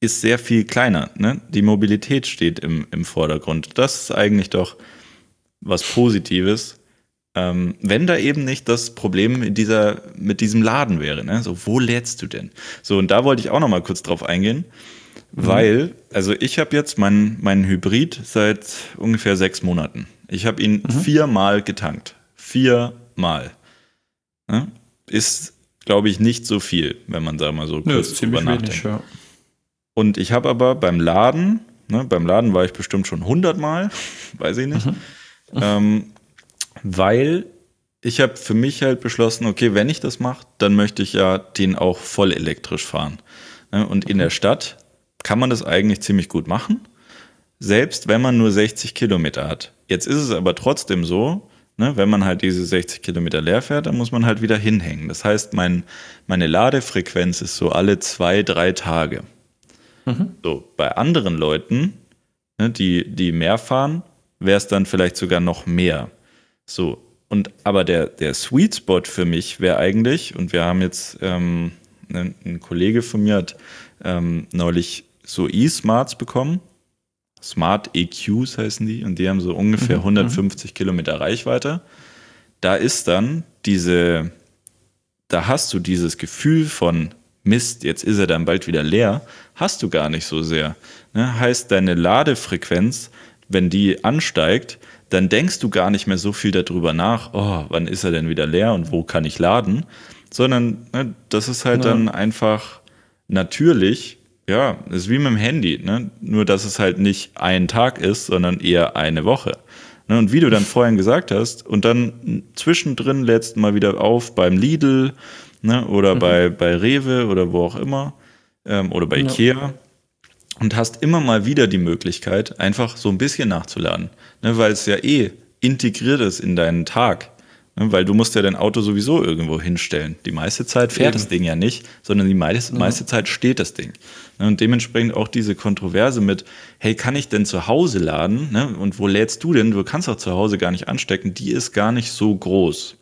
Speaker 1: ist sehr viel kleiner. Ne? Die Mobilität steht im, im Vordergrund. Das ist eigentlich doch was Positives. Ähm, wenn da eben nicht das Problem mit, dieser, mit diesem Laden wäre. Ne? So, wo lädst du denn? So, und da wollte ich auch noch mal kurz drauf eingehen, mhm. weil, also ich habe jetzt meinen mein Hybrid seit ungefähr sechs Monaten. Ich habe ihn mhm. viermal getankt. Viermal. Ne? Ist glaube ich, nicht so viel, wenn man da mal so
Speaker 2: kurz drüber nachdenkt. Wenig, ja.
Speaker 1: Und ich habe aber beim Laden, ne, beim Laden war ich bestimmt schon 100 Mal, *laughs* weiß ich nicht, mhm. ähm, weil ich habe für mich halt beschlossen, okay, wenn ich das mache, dann möchte ich ja den auch voll elektrisch fahren. Ne? Und in der Stadt kann man das eigentlich ziemlich gut machen, selbst wenn man nur 60 Kilometer hat. Jetzt ist es aber trotzdem so, Ne, wenn man halt diese 60 Kilometer leer fährt, dann muss man halt wieder hinhängen. Das heißt, mein, meine Ladefrequenz ist so alle zwei, drei Tage. Mhm. So, bei anderen Leuten, ne, die, die mehr fahren, wäre es dann vielleicht sogar noch mehr. So, und aber der, der Sweet Spot für mich wäre eigentlich, und wir haben jetzt, ähm, ein, ein Kollege von mir hat ähm, neulich so E-Smarts bekommen. Smart EQs heißen die und die haben so ungefähr mhm. 150 mhm. Kilometer Reichweite. Da ist dann diese, da hast du dieses Gefühl von Mist, jetzt ist er dann bald wieder leer, hast du gar nicht so sehr. Ne? Heißt, deine Ladefrequenz, wenn die ansteigt, dann denkst du gar nicht mehr so viel darüber nach, oh, wann ist er denn wieder leer und wo kann ich laden, sondern ne, das ist halt ja. dann einfach natürlich ja, ist wie mit dem Handy, ne? Nur, dass es halt nicht ein Tag ist, sondern eher eine Woche. Ne? Und wie du dann vorhin gesagt hast, und dann zwischendrin lädst mal wieder auf beim Lidl, ne? Oder mhm. bei, bei Rewe oder wo auch immer. ähm, oder bei ja. Ikea und hast immer mal wieder die Möglichkeit, einfach so ein bisschen nachzuladen, ne, weil es ja eh integriert ist in deinen Tag. Ne, weil du musst ja dein Auto sowieso irgendwo hinstellen. Die meiste Zeit fährt Eben. das Ding ja nicht, sondern die meiste, meiste Zeit steht das Ding. Ne, und dementsprechend auch diese Kontroverse mit, hey, kann ich denn zu Hause laden? Ne, und wo lädst du denn? Du kannst auch zu Hause gar nicht anstecken. Die ist gar nicht so groß.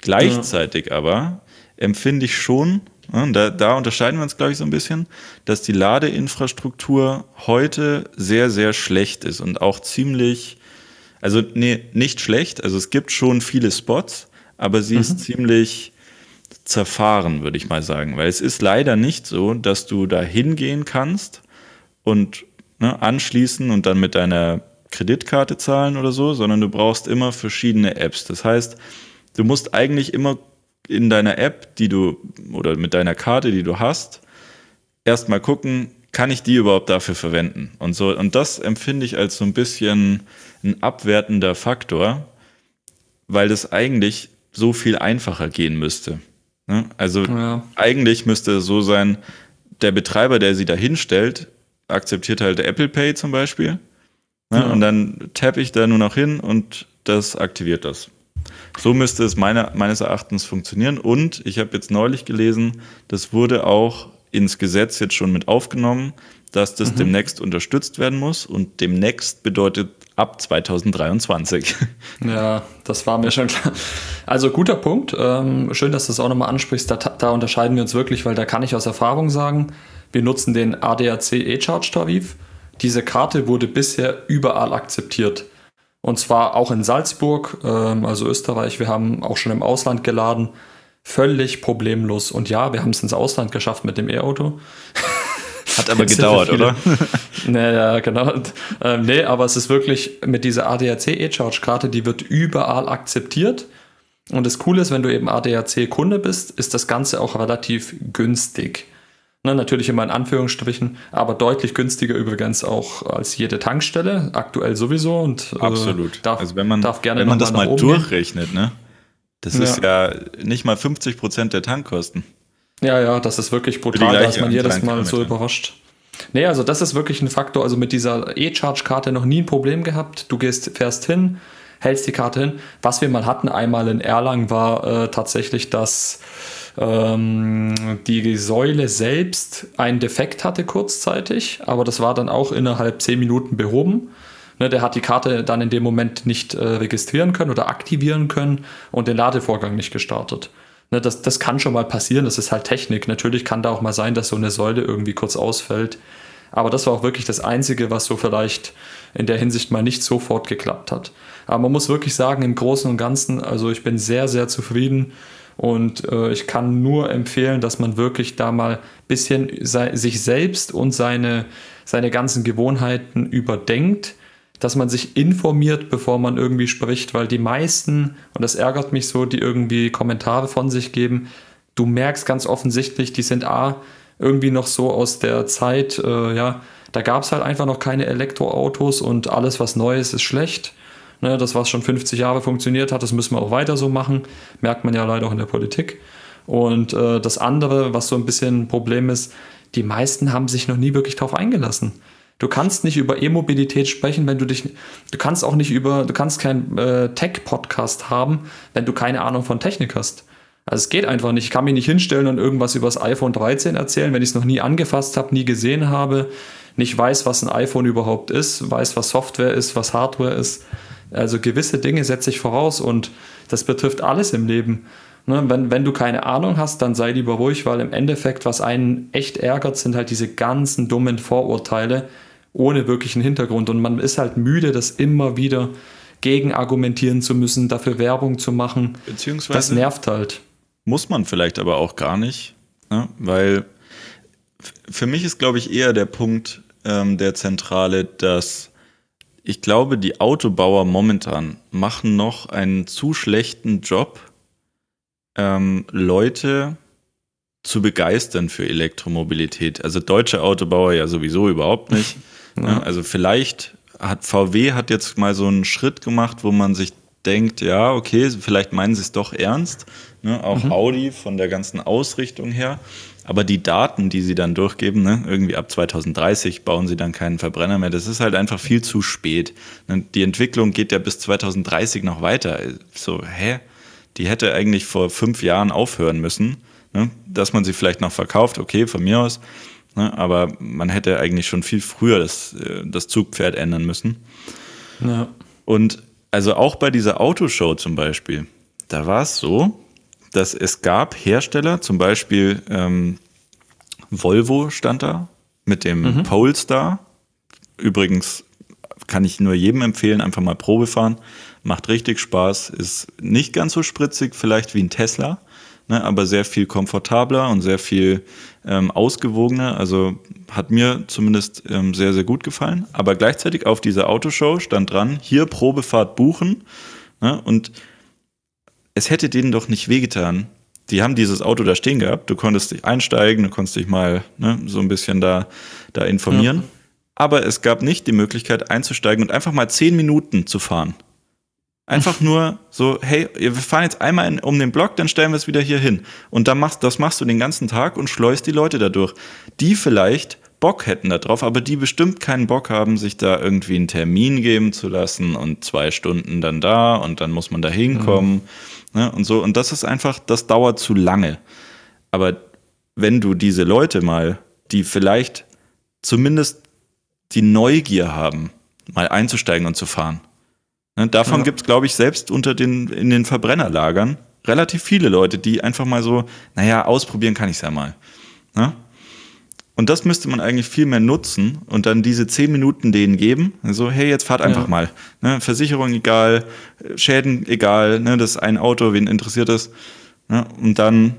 Speaker 1: Gleichzeitig ja. aber empfinde ich schon, da, da unterscheiden wir uns, glaube ich, so ein bisschen, dass die Ladeinfrastruktur heute sehr, sehr schlecht ist und auch ziemlich also nee, nicht schlecht. Also es gibt schon viele Spots, aber sie mhm. ist ziemlich zerfahren, würde ich mal sagen. Weil es ist leider nicht so, dass du da hingehen kannst und ne, anschließen und dann mit deiner Kreditkarte zahlen oder so, sondern du brauchst immer verschiedene Apps. Das heißt, du musst eigentlich immer in deiner App, die du oder mit deiner Karte, die du hast, erstmal gucken, kann ich die überhaupt dafür verwenden? Und so, und das empfinde ich als so ein bisschen ein abwertender Faktor, weil das eigentlich so viel einfacher gehen müsste. Ne? Also ja. eigentlich müsste es so sein, der Betreiber, der sie da hinstellt, akzeptiert halt Apple Pay zum Beispiel. Ne? Ja. Und dann tappe ich da nur noch hin und das aktiviert das. So müsste es meiner, meines Erachtens funktionieren. Und ich habe jetzt neulich gelesen, das wurde auch ins Gesetz jetzt schon mit aufgenommen, dass das mhm. demnächst unterstützt werden muss. Und demnächst bedeutet ab 2023. *laughs*
Speaker 2: Ja, das war mir schon klar. Also guter Punkt. Ähm, schön, dass du das auch nochmal ansprichst. Da, da, unterscheiden wir uns wirklich, weil da kann ich aus Erfahrung sagen, wir nutzen den ADAC E-Charge-Tarif. Diese Karte wurde bisher überall akzeptiert. Und zwar auch in Salzburg, ähm, also Österreich. Wir haben auch schon im Ausland geladen. Völlig problemlos. Und ja, wir haben es ins Ausland geschafft mit dem E-Auto.
Speaker 1: Hat aber *laughs* gedauert, oder? *laughs*
Speaker 2: naja, genau. Ähm, nee, aber es ist wirklich mit dieser ADAC E-Charge-Karte, die wird überall akzeptiert. Und das Coole ist, wenn du eben ADAC-Kunde bist, ist das Ganze auch relativ günstig. Ne, natürlich immer in Anführungsstrichen, aber deutlich günstiger übrigens auch als jede Tankstelle, aktuell sowieso. Und,
Speaker 1: äh, Absolut.
Speaker 2: Äh, darf,
Speaker 1: also wenn man,
Speaker 2: darf gerne
Speaker 1: wenn man das mal durchrechnet, ne? Das ja. ist ja nicht mal 50 Prozent der Tankkosten.
Speaker 2: Ja, ja, das ist wirklich brutal, da ist man jedes Mal so überrascht. Nee, also das ist wirklich ein Faktor. Also mit dieser E-Charge-Karte noch nie ein Problem gehabt. Du gehst, fährst hin, hältst die Karte hin. Was wir mal hatten einmal in Erlangen war äh, tatsächlich, dass ähm, die Säule selbst einen Defekt hatte kurzzeitig, aber das war dann auch innerhalb zehn Minuten behoben. Ne, der hat die Karte dann in dem Moment nicht äh, registrieren können oder aktivieren können und den Ladevorgang nicht gestartet. Ne, das, das kann schon mal passieren, das ist halt Technik. Natürlich kann da auch mal sein, dass so eine Säule irgendwie kurz ausfällt. Aber das war auch wirklich das Einzige, was so vielleicht in der Hinsicht mal nicht sofort geklappt hat. Aber man muss wirklich sagen, im Großen und Ganzen, also ich bin sehr, sehr zufrieden und äh, ich kann nur empfehlen, dass man wirklich da mal ein bisschen sich selbst und seine, seine ganzen Gewohnheiten überdenkt dass man sich informiert, bevor man irgendwie spricht, weil die meisten, und das ärgert mich so, die irgendwie Kommentare von sich geben, du merkst ganz offensichtlich, die sind A, irgendwie noch so aus der Zeit, äh, ja, da gab es halt einfach noch keine Elektroautos und alles, was Neues, ist schlecht. Ne, das, was schon 50 Jahre funktioniert hat, das müssen wir auch weiter so machen. Merkt man ja leider auch in der Politik. Und äh, das andere, was so ein bisschen ein Problem ist, die meisten haben sich noch nie wirklich darauf eingelassen. Du kannst nicht über E-Mobilität sprechen, wenn du dich, du kannst auch nicht über, du kannst keinen äh, Tech-Podcast haben, wenn du keine Ahnung von Technik hast. Also es geht einfach nicht. Ich kann mich nicht hinstellen und irgendwas über das iPhone 13 erzählen, wenn ich es noch nie angefasst habe, nie gesehen habe, nicht weiß, was ein iPhone überhaupt ist, weiß, was Software ist, was Hardware ist. Also gewisse Dinge setze ich voraus und das betrifft alles im Leben. Ne, wenn, wenn du keine Ahnung hast, dann sei lieber ruhig, weil im Endeffekt, was einen echt ärgert, sind halt diese ganzen dummen Vorurteile, ohne wirklichen Hintergrund. Und man ist halt müde, das immer wieder gegen argumentieren zu müssen, dafür Werbung zu machen.
Speaker 1: Beziehungsweise
Speaker 2: das nervt halt.
Speaker 1: Muss man vielleicht aber auch gar nicht, ne? weil für mich ist, glaube ich, eher der Punkt ähm, der Zentrale, dass ich glaube, die Autobauer momentan machen noch einen zu schlechten Job, ähm, Leute zu begeistern für Elektromobilität. Also deutsche Autobauer ja sowieso überhaupt nicht. *laughs* Ja. Also vielleicht hat VW hat jetzt mal so einen Schritt gemacht, wo man sich denkt, ja, okay, vielleicht meinen sie es doch ernst. Ne? Auch mhm. Audi von der ganzen Ausrichtung her. Aber die Daten, die sie dann durchgeben, ne, irgendwie ab 2030 bauen sie dann keinen Verbrenner mehr. Das ist halt einfach viel zu spät. Ne, die Entwicklung geht ja bis 2030 noch weiter. So, hä? Die hätte eigentlich vor fünf Jahren aufhören müssen. Ne? Dass man sie vielleicht noch verkauft, okay, von mir aus. Ne? Aber man hätte eigentlich schon viel früher das, äh, das Zugpferd ändern müssen. Ja. Und also auch bei dieser Autoshow zum Beispiel, da war es so, dass es gab Hersteller, zum Beispiel ähm, Volvo stand da mit dem mhm. Polestar. Übrigens kann ich nur jedem empfehlen, einfach mal Probe fahren. Macht richtig Spaß, ist nicht ganz so spritzig vielleicht wie ein Tesla, ne, aber sehr viel komfortabler und sehr viel ähm, ausgewogener. Also hat mir zumindest ähm, sehr, sehr gut gefallen. Aber gleichzeitig auf dieser Autoshow stand dran, hier Probefahrt buchen. Ne, und es hätte denen doch nicht wehgetan. Die haben dieses Auto da stehen gehabt, du konntest dich einsteigen, du konntest dich mal ne, so ein bisschen da, da informieren. Ja. Aber es gab nicht die Möglichkeit einzusteigen und einfach mal zehn Minuten zu fahren. Einfach *laughs* nur so, hey, wir fahren jetzt einmal in, um den Block, dann stellen wir es wieder hier hin. Und dann machst, das machst du den ganzen Tag und schleust die Leute dadurch, die vielleicht Bock hätten darauf, aber die bestimmt keinen Bock haben, sich da irgendwie einen Termin geben zu lassen und zwei Stunden dann da und dann muss man da hinkommen. Mhm. Ne, und so. Und das ist einfach, das dauert zu lange. Aber wenn du diese Leute mal, die vielleicht zumindest die Neugier haben, mal einzusteigen und zu fahren. Ne, davon ja. gibt es, glaube ich, selbst unter den, in den Verbrennerlagern relativ viele Leute, die einfach mal so, naja, ausprobieren kann ich es ja mal. Ne? Und das müsste man eigentlich viel mehr nutzen und dann diese zehn Minuten denen geben. Also, hey, jetzt fahrt einfach ja. mal. Ne? Versicherung egal, Schäden egal, ne? das ist ein Auto, wen interessiert das? Ne? Und dann,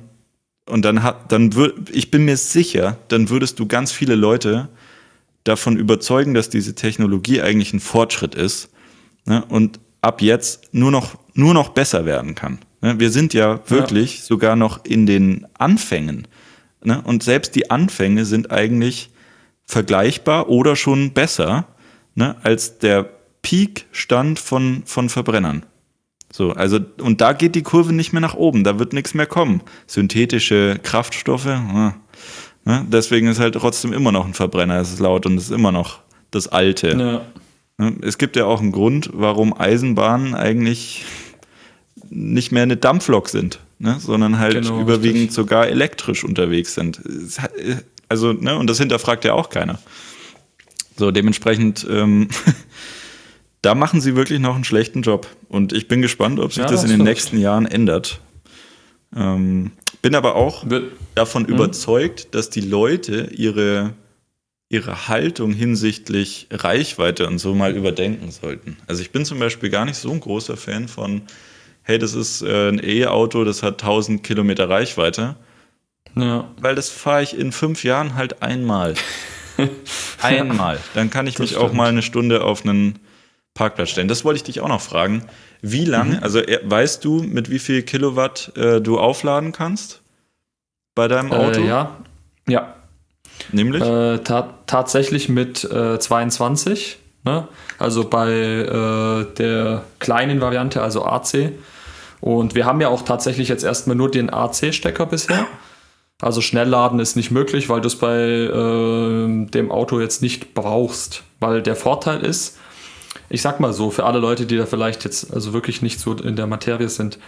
Speaker 1: und dann hat, dann würd, ich bin mir sicher, dann würdest du ganz viele Leute davon überzeugen, dass diese Technologie eigentlich ein Fortschritt ist ne? und ab jetzt nur noch, nur noch besser werden kann. Ne? Wir sind ja wirklich ja. sogar noch in den Anfängen. Ne? Und selbst die Anfänge sind eigentlich vergleichbar oder schon besser ne, als der Peak-Stand von, von Verbrennern. So, also, und da geht die Kurve nicht mehr nach oben, da wird nichts mehr kommen. Synthetische Kraftstoffe, ne? deswegen ist halt trotzdem immer noch ein Verbrenner, es ist laut und es ist immer noch das Alte. Ja. Ne? Es gibt ja auch einen Grund, warum Eisenbahnen eigentlich nicht mehr eine Dampflok sind ne? sondern halt genau, überwiegend richtig. sogar elektrisch unterwegs sind. Also, ne, und das hinterfragt ja auch keiner. So, dementsprechend, ähm, *laughs* da machen sie wirklich noch einen schlechten Job. Und ich bin gespannt, ob sich ja, das, das in den nächsten Jahren ändert. Ähm, bin aber auch davon mh. überzeugt, dass die Leute ihre, ihre Haltung hinsichtlich Reichweite und so mal überdenken sollten. Also ich bin zum Beispiel gar nicht so ein großer Fan von hey, das ist äh, ein E-Auto, das hat 1000 Kilometer Reichweite. Ja. Weil das fahre ich in fünf Jahren halt einmal. *laughs* einmal. Dann kann ich das mich stimmt. auch mal eine Stunde auf einen Parkplatz stellen. Das wollte ich dich auch noch fragen. Wie lange, mhm. also äh, weißt du, mit wie viel Kilowatt äh, du aufladen kannst bei deinem äh, Auto?
Speaker 2: Äh, ja, ja.
Speaker 1: Nämlich?
Speaker 2: Äh, ta tatsächlich mit 22. Ne? Also bei der kleinen Variante, also AC, und wir haben ja auch tatsächlich jetzt erstmal nur den AC-Stecker bisher. Also Schnellladen ist nicht möglich, weil du es bei äh, dem Auto jetzt nicht brauchst. Weil der Vorteil ist, ich sag mal so, für alle Leute, die da vielleicht jetzt also wirklich nicht so in der Materie sind,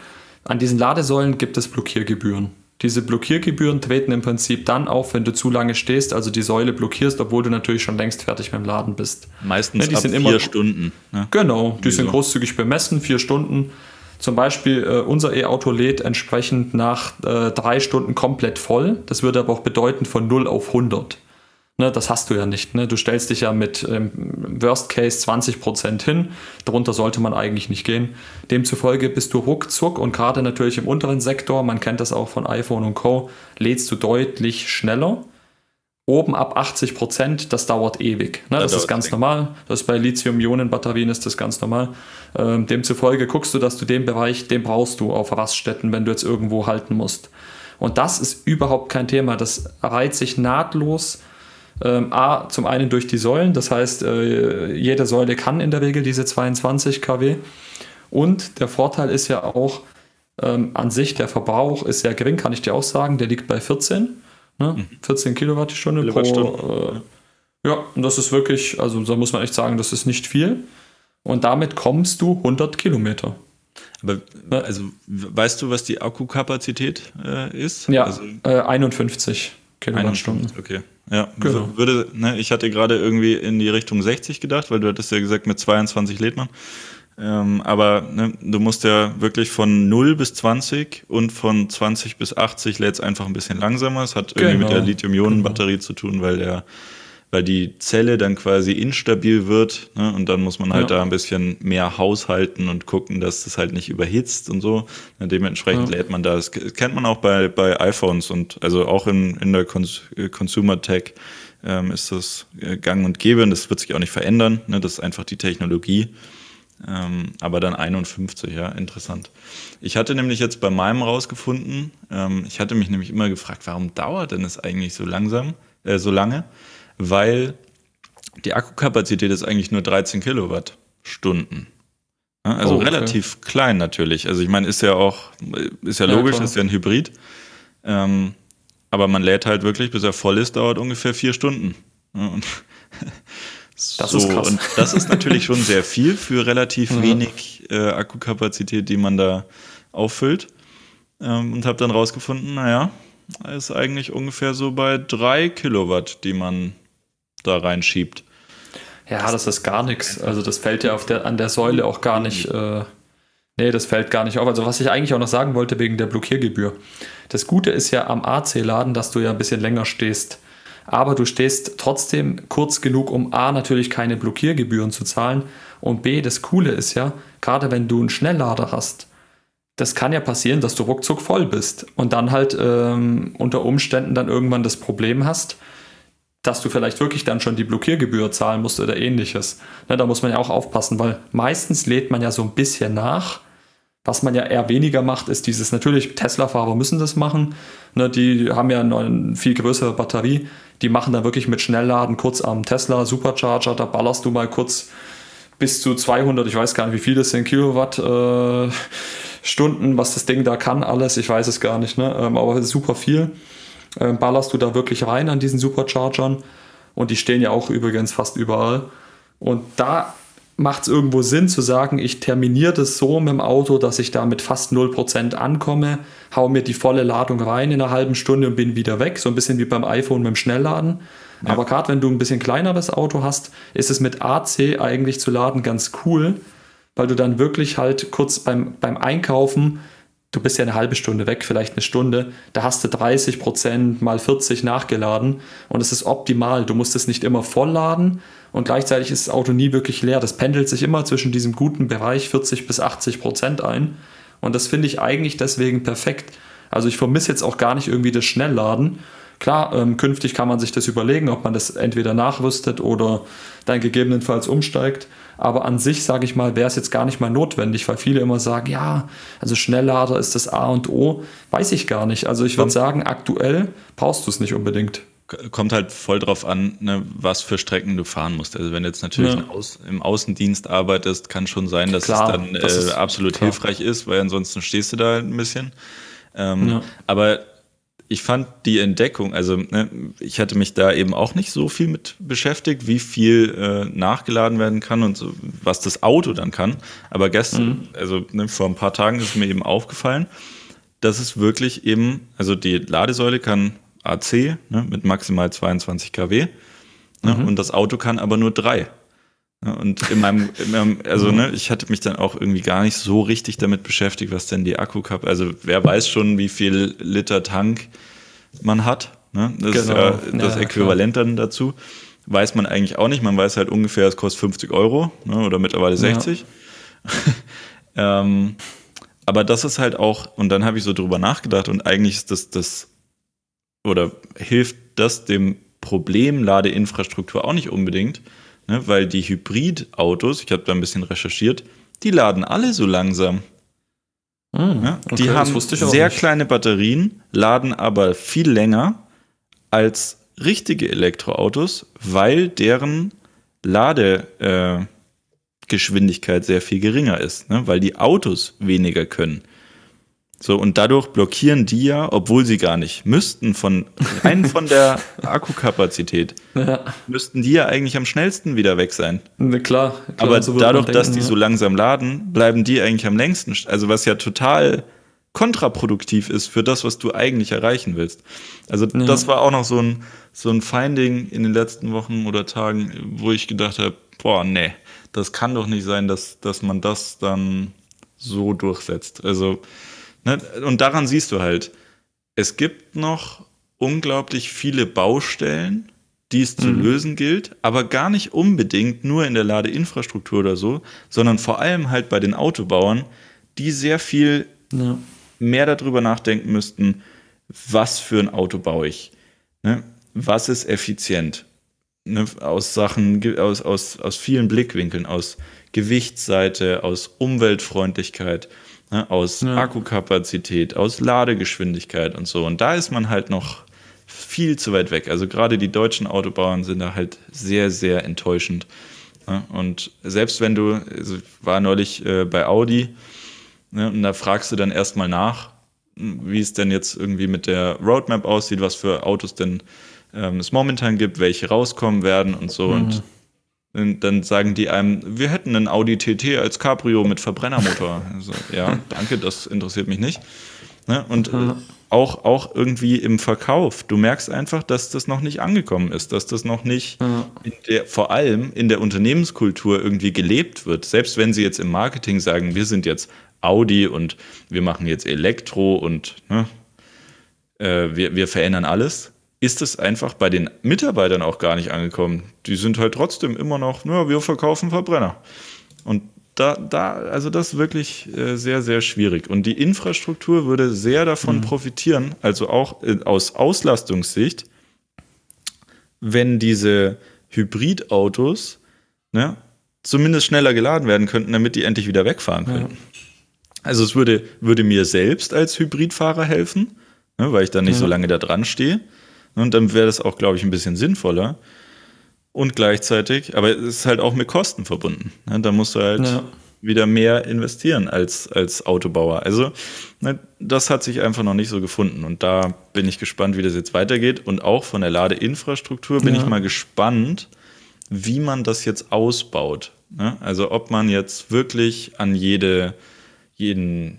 Speaker 2: an diesen Ladesäulen gibt es Blockiergebühren. Diese Blockiergebühren treten im Prinzip dann auf, wenn du zu lange stehst, also die Säule blockierst, obwohl du natürlich schon längst fertig mit dem Laden bist.
Speaker 1: Meistens
Speaker 2: ja,
Speaker 1: die ab sind vier immer, Stunden.
Speaker 2: Ne? Genau, die Wieso? sind großzügig bemessen, vier Stunden. Zum Beispiel äh, unser E-Auto lädt entsprechend nach äh, drei Stunden komplett voll. Das würde aber auch bedeuten von 0 auf 100. Ne, das hast du ja nicht. Ne? Du stellst dich ja mit ähm, Worst Case 20% hin. Darunter sollte man eigentlich nicht gehen. Demzufolge bist du ruckzuck und gerade natürlich im unteren Sektor, man kennt das auch von iPhone und Co., lädst du deutlich schneller oben ab 80 Prozent, das dauert ewig. Ne? Das, das ist ganz ewig. normal. Das ist bei Lithium-Ionen-Batterien ist das ganz normal. Ähm, demzufolge guckst du, dass du den Bereich, den brauchst du auf Raststätten, wenn du jetzt irgendwo halten musst. Und das ist überhaupt kein Thema. Das reiht sich nahtlos. Ähm, A, zum einen durch die Säulen, das heißt, äh, jede Säule kann in der Regel diese 22 kW. Und der Vorteil ist ja auch, ähm, an sich, der Verbrauch ist sehr gering, kann ich dir auch sagen. Der liegt bei 14, ne? 14 mhm. Kilowatt die Stunde pro. Äh, ja, und das ist wirklich, also da muss man echt sagen, das ist nicht viel. Und damit kommst du 100 Kilometer.
Speaker 1: Aber also weißt du, was die Akkukapazität äh, ist?
Speaker 2: Ja,
Speaker 1: also,
Speaker 2: äh, 51 Kilowattstunden.
Speaker 1: Okay. Ja, genau. würde, ne, ich hatte gerade irgendwie in die Richtung 60 gedacht, weil du hattest ja gesagt, mit 22 lädt man. Ähm, aber ne, du musst ja wirklich von 0 bis 20 und von 20 bis 80 lädt einfach ein bisschen langsamer. Es hat irgendwie genau. mit der Lithium-Ionen-Batterie genau. zu tun, weil der weil die Zelle dann quasi instabil wird ne? und dann muss man halt ja. da ein bisschen mehr haushalten und gucken, dass das halt nicht überhitzt und so. Dementsprechend ja. lädt man da. Das kennt man auch bei, bei iPhones und also auch in, in der Cons Consumer Tech ähm, ist das äh, gang und gäbe und das wird sich auch nicht verändern. Ne? Das ist einfach die Technologie. Ähm, aber dann 51, ja, interessant. Ich hatte nämlich jetzt bei meinem rausgefunden, ähm, ich hatte mich nämlich immer gefragt, warum dauert denn es eigentlich so langsam, äh, so lange? Weil die Akkukapazität ist eigentlich nur 13 Kilowattstunden. Also oh, okay. relativ klein natürlich. Also ich meine, ist ja auch, ist ja, ja logisch, klar. ist ja ein Hybrid. Ähm, aber man lädt halt wirklich, bis er voll ist, dauert ungefähr vier Stunden. Und *laughs*
Speaker 2: das so, ist krass.
Speaker 1: Und das ist natürlich schon sehr viel für relativ ja. wenig äh, Akkukapazität, die man da auffüllt. Ähm, und habe dann rausgefunden, naja, ist eigentlich ungefähr so bei drei Kilowatt, die man da reinschiebt.
Speaker 2: Ja, das, ist gar nichts. Also das fällt ja auf der, an der Säule auch gar nicht. Äh, nee, das fällt gar nicht auf. Also was ich eigentlich auch noch sagen wollte wegen der Blockiergebühr. Das Gute ist ja am AC-Laden, dass du ja ein bisschen länger stehst. Aber du stehst trotzdem kurz genug, um A natürlich keine Blockiergebühren zu zahlen. Und B, das Coole ist ja, gerade wenn du einen Schnelllader hast, das kann ja passieren, dass du ruckzuck voll bist und dann halt ähm, unter Umständen dann irgendwann das Problem hast, dass du vielleicht wirklich dann schon die Blockiergebühr zahlen musst oder ähnliches. Ne, da muss man ja auch aufpassen, weil meistens lädt man ja so ein bisschen nach. Was man ja eher weniger macht, ist dieses, natürlich, Tesla-Fahrer müssen das machen. Ne, die haben ja eine viel größere Batterie. Die machen da wirklich mit Schnellladen kurz am Tesla Supercharger. Da ballerst du mal kurz bis zu 200, ich weiß gar nicht, wie viel das sind, Kilowatt äh, was das Ding da kann, alles. Ich weiß es gar nicht, ne? Ähm, aber super viel äh, ballerst du da wirklich rein an diesen Superchargern. Und die stehen ja auch übrigens fast überall. Und da macht es irgendwo Sinn zu sagen, ich terminiere das so mit dem Auto, dass ich da mit fast 0% ankomme, hau mir die volle Ladung rein in einer halben Stunde und bin wieder weg. So ein bisschen wie beim iPhone mit dem Schnellladen. Ja. Aber gerade wenn du ein bisschen kleineres Auto hast, ist es mit AC eigentlich zu laden ganz cool, weil du dann wirklich halt kurz beim, beim Einkaufen du bist ja eine halbe Stunde weg, vielleicht eine Stunde, da hast du 30 Prozent mal 40 nachgeladen und es ist optimal. Du musst es nicht immer vollladen und gleichzeitig ist das Auto nie wirklich leer. Das pendelt sich immer zwischen diesem guten Bereich 40 bis 80 Prozent ein und das finde ich eigentlich deswegen perfekt. Also ich vermisse jetzt auch gar nicht irgendwie das Schnellladen. Klar, ähm, künftig kann man sich das überlegen, ob man das entweder nachrüstet oder dann gegebenenfalls umsteigt. Aber an sich, sage ich mal, wäre es jetzt gar nicht mal notwendig, weil viele immer sagen, ja, also Schnelllader ist das A und O. Weiß ich gar nicht. Also ich würde sagen, aktuell brauchst du es nicht unbedingt
Speaker 1: kommt halt voll drauf an, ne, was für Strecken du fahren musst. Also wenn du jetzt natürlich ja. Aus, im Außendienst arbeitest, kann schon sein, dass klar, es dann das äh, absolut klar. hilfreich ist, weil ansonsten stehst du da halt ein bisschen. Ähm, ja. Aber ich fand die Entdeckung, also ne, ich hatte mich da eben auch nicht so viel mit beschäftigt, wie viel äh, nachgeladen werden kann und so, was das Auto dann kann. Aber gestern, mhm. also ne, vor ein paar Tagen ist mir eben aufgefallen, dass es wirklich eben, also die Ladesäule kann AC ne, mit maximal 22 kW ne, mhm. und das Auto kann aber nur drei. Und in meinem, in meinem, also ne, ich hatte mich dann auch irgendwie gar nicht so richtig damit beschäftigt, was denn die Akkukap, also wer weiß schon, wie viel Liter Tank man hat. Ne? Das genau. ist ja das ja, Äquivalent klar. dann dazu. Weiß man eigentlich auch nicht. Man weiß halt ungefähr, es kostet 50 Euro ne, oder mittlerweile 60. Ja. *laughs* ähm, aber das ist halt auch, und dann habe ich so drüber nachgedacht und eigentlich ist das, das, oder hilft das dem Problem Ladeinfrastruktur auch nicht unbedingt, Ne, weil die Hybridautos, ich habe da ein bisschen recherchiert, die laden alle so langsam. Mm, ja, okay, die haben sehr nicht. kleine Batterien, laden aber viel länger als richtige Elektroautos, weil deren Ladekapazität Geschwindigkeit sehr viel geringer ist, ne? weil die Autos weniger können. So, und dadurch blockieren die ja, obwohl sie gar nicht müssten, von *laughs* rein von der Akkukapazität, ja. müssten die ja eigentlich am schnellsten wieder weg sein.
Speaker 2: Na klar, klar
Speaker 1: Aber so dadurch, denken, dass die ja. so langsam laden, bleiben die eigentlich am längsten. Also was ja total kontraproduktiv ist für das, was du eigentlich erreichen willst. Also ja. das war auch noch so ein, so ein Finding in den letzten Wochen oder Tagen, wo ich gedacht habe, boah, nee, das kann doch nicht sein, dass, dass man das dann so durchsetzt. Also, ne, und daran siehst du halt, es gibt noch unglaublich viele Baustellen, die es zu mhm. lösen gilt, aber gar nicht unbedingt nur in der Ladeinfrastruktur oder so, sondern vor allem halt bei den Autobauern, die sehr viel ja mehr darüber nachdenken müssten, was für ein Auto baue ich. Ne? Was ist effizient? Ne? Aus Sachen, aus, aus, aus vielen Blickwinkeln, aus Gewichtsseite, aus Umweltfreundlichkeit, ne? aus ja. Akkukapazität, aus Ladegeschwindigkeit und so. Und da ist man halt noch viel zu weit weg. Also gerade die deutschen Autobauern sind da halt sehr, sehr enttäuschend. Ne? Und selbst wenn du, also war neulich äh, bei Audi, Ne? Und da fragst du dann erstmal nach, wie es denn jetzt irgendwie mit der Roadmap aussieht, was für Autos denn ähm, es momentan gibt, welche rauskommen werden und so. Mhm. Und dann sagen die einem, wir hätten einen Audi TT als Cabrio mit Verbrennermotor. *laughs* Also, ja, danke, das interessiert mich nicht. Ne? Und mhm. auch, auch irgendwie im Verkauf. Du merkst einfach, dass das noch nicht angekommen ist, dass das noch nicht mhm. der, vor allem in der Unternehmenskultur irgendwie gelebt wird. Selbst wenn sie jetzt im Marketing sagen, wir sind jetzt Audi und wir machen jetzt Elektro und ne, äh, wir, wir verändern alles, ist es einfach bei den Mitarbeitern auch gar nicht angekommen. Die sind halt trotzdem immer noch, na, wir verkaufen Verbrenner. Und da, da, also das ist wirklich äh, sehr, sehr schwierig. Und die Infrastruktur würde sehr davon mhm. profitieren, also auch äh, aus Auslastungssicht, wenn diese Hybridautos ne, zumindest schneller geladen werden könnten, damit die endlich wieder wegfahren können. Ja. Also es würde, würde mir selbst als Hybridfahrer helfen, ne, weil ich dann nicht ja. so lange da dran stehe. Und dann wäre das auch, glaube ich, ein bisschen sinnvoller. Und gleichzeitig, aber es ist halt auch mit Kosten verbunden. Ne? Da musst du halt ja. wieder mehr investieren als, als Autobauer. Also ne, das hat sich einfach noch nicht so gefunden. Und da bin ich gespannt, wie das jetzt weitergeht. Und auch von der Ladeinfrastruktur bin ja. ich mal gespannt, wie man das jetzt ausbaut. Ne? Also ob man jetzt wirklich an jede jeden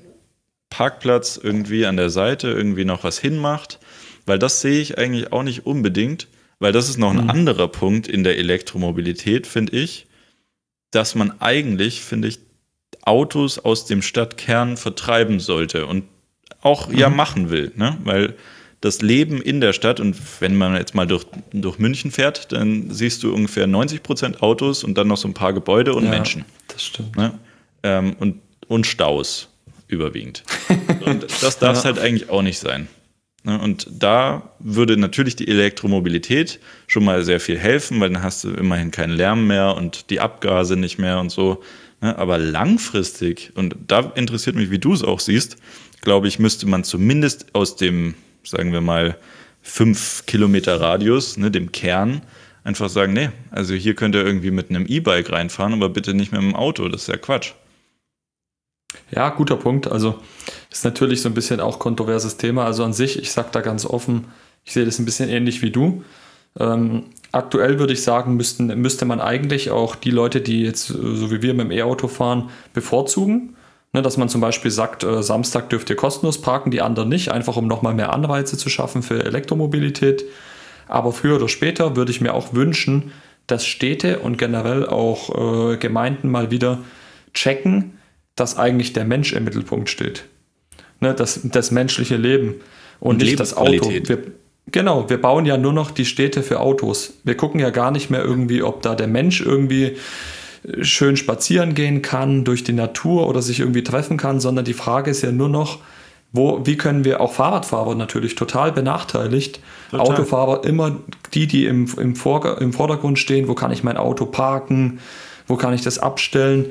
Speaker 1: Parkplatz irgendwie an der Seite irgendwie noch was hinmacht, weil das sehe ich eigentlich auch nicht unbedingt, weil das ist noch ein mhm. anderer Punkt in der Elektromobilität, finde ich, dass man eigentlich, finde ich, Autos aus dem Stadtkern vertreiben sollte und auch mhm. ja machen will, ne? weil das Leben in der Stadt und wenn man jetzt mal durch, durch München fährt, dann siehst du ungefähr 90 Prozent Autos und dann noch so ein paar Gebäude und ja, Menschen.
Speaker 2: Das stimmt.
Speaker 1: Ne? Ähm, und und Staus überwiegend. *laughs* Und das darf es ja. halt eigentlich auch nicht sein. Ne, und da würde natürlich die Elektromobilität schon mal sehr viel helfen, weil dann hast du immerhin keinen Lärm mehr und die Abgase nicht mehr und so. Ne, aber langfristig, und da interessiert mich, wie du es auch siehst, glaube ich, müsste man zumindest aus dem, sagen wir mal, fünf Kilometer Radius, ne, dem Kern, einfach sagen, nee, also hier könnt ihr irgendwie mit einem E-Bike reinfahren, aber bitte nicht mit einem Auto, das ist ja Quatsch.
Speaker 2: Ja, guter Punkt. Also ist natürlich so ein bisschen auch kontroverses Thema. Also an sich, ich sage da ganz offen, ich sehe das ein bisschen ähnlich wie du. Ähm, aktuell würde ich sagen, müssten, müsste man eigentlich auch die Leute, die jetzt so wie wir mit dem E-Auto fahren, bevorzugen. Ne, dass man zum Beispiel sagt, äh, Samstag dürft ihr kostenlos parken, die anderen nicht, einfach um nochmal mehr Anreize zu schaffen für Elektromobilität. Aber früher oder später würde ich mir auch wünschen, dass Städte und generell auch äh, Gemeinden mal wieder checken, dass eigentlich der Mensch im Mittelpunkt steht. Ne, das, das menschliche Leben und, und nicht das Auto. Wir, genau, wir bauen ja nur noch die Städte für Autos. Wir gucken ja gar nicht mehr irgendwie, ob da der Mensch irgendwie äh, schön spazieren gehen kann durch die Natur oder sich irgendwie treffen kann, sondern die Frage ist ja nur noch, wo, wie können wir auch Fahrradfahrer natürlich total benachteiligt, total. Autofahrer immer die, die im, im, Vor im Vordergrund stehen, wo kann ich mein Auto parken, wo kann ich das abstellen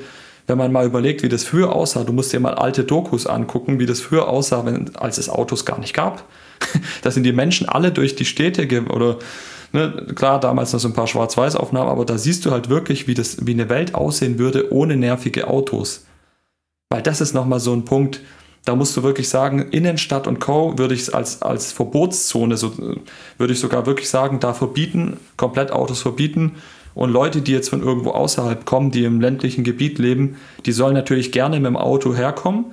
Speaker 2: wenn man mal überlegt, wie das früher aussah, du musst dir mal alte Dokus angucken, wie das früher aussah, wenn, als es Autos gar nicht gab. *laughs* da sind die Menschen alle durch die Städte oder Ne, klar, damals noch so ein paar Schwarz-Weiß-Aufnahmen, aber da siehst du halt wirklich, wie, das, wie eine Welt aussehen würde ohne nervige Autos. Weil das ist nochmal so ein Punkt, da musst du wirklich sagen, Innenstadt und Co. würde ich es als, als Verbotszone, so, würde ich sogar wirklich sagen, da verbieten, komplett Autos verbieten. Und Leute, die jetzt von irgendwo außerhalb kommen, die im ländlichen Gebiet leben, die sollen natürlich gerne mit dem Auto herkommen.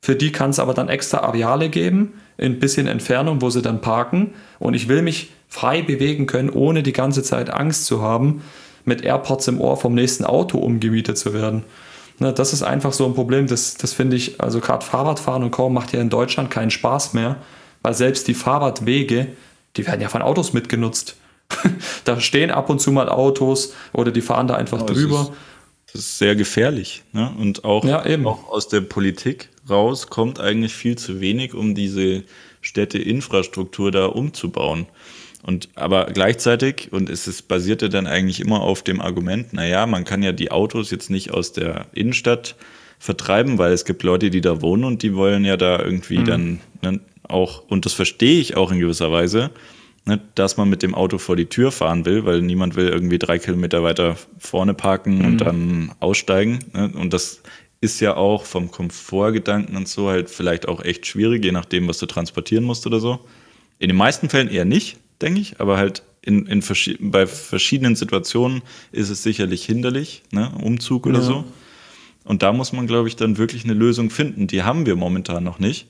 Speaker 2: Für die kann es aber dann extra Areale geben, in ein bisschen Entfernung, wo sie dann parken. Und ich will mich frei bewegen können, ohne die ganze Zeit Angst zu haben, mit AirPods im Ohr vom nächsten Auto umgemietet zu werden. Ne, das ist einfach so ein Problem, das, das finde ich, also gerade Fahrradfahren und kaum macht ja in Deutschland keinen Spaß mehr, weil selbst die Fahrradwege, die werden ja von Autos mitgenutzt. *laughs* da stehen ab und zu mal Autos oder die fahren da einfach genau, drüber.
Speaker 1: Das ist, das ist, sehr gefährlich. Ne? Und auch, ja, auch aus der Politik raus kommt eigentlich viel zu wenig, um diese Städteinfrastruktur da umzubauen. Und aber gleichzeitig, und es ist, basierte dann eigentlich immer auf dem Argument, naja, man kann ja die Autos jetzt nicht aus der Innenstadt vertreiben, weil es gibt Leute, die da wohnen und die wollen ja da irgendwie mhm. dann ne, auch, und das verstehe ich auch in gewisser Weise, ne, dass man mit dem Auto vor die Tür fahren will, weil niemand will irgendwie drei Kilometer weiter vorne parken mhm. und dann aussteigen. Ne, und das ist ja auch vom Komfortgedanken und so halt vielleicht auch echt schwierig, je nachdem, was du transportieren musst oder so. In den meisten Fällen eher nicht denke ich, aber halt in, in verschi bei verschiedenen Situationen ist es sicherlich hinderlich, ne? Umzug oder ja. so. Und da muss man, glaube ich, dann wirklich eine Lösung finden. Die haben wir momentan noch nicht.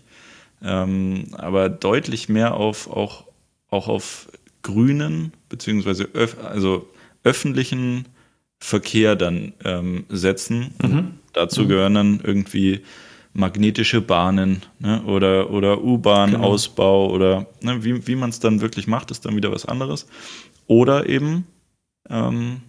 Speaker 1: Ähm, aber deutlich mehr auf auch, auch auf grünen, beziehungsweise öf also öffentlichen Verkehr dann ähm, setzen. Mhm. Dazu mhm. gehören dann irgendwie magnetische Bahnen ne? oder, oder U-Bahn-Ausbau genau. oder ne? wie, wie man es dann wirklich macht, ist dann wieder was anderes. Oder eben ähm,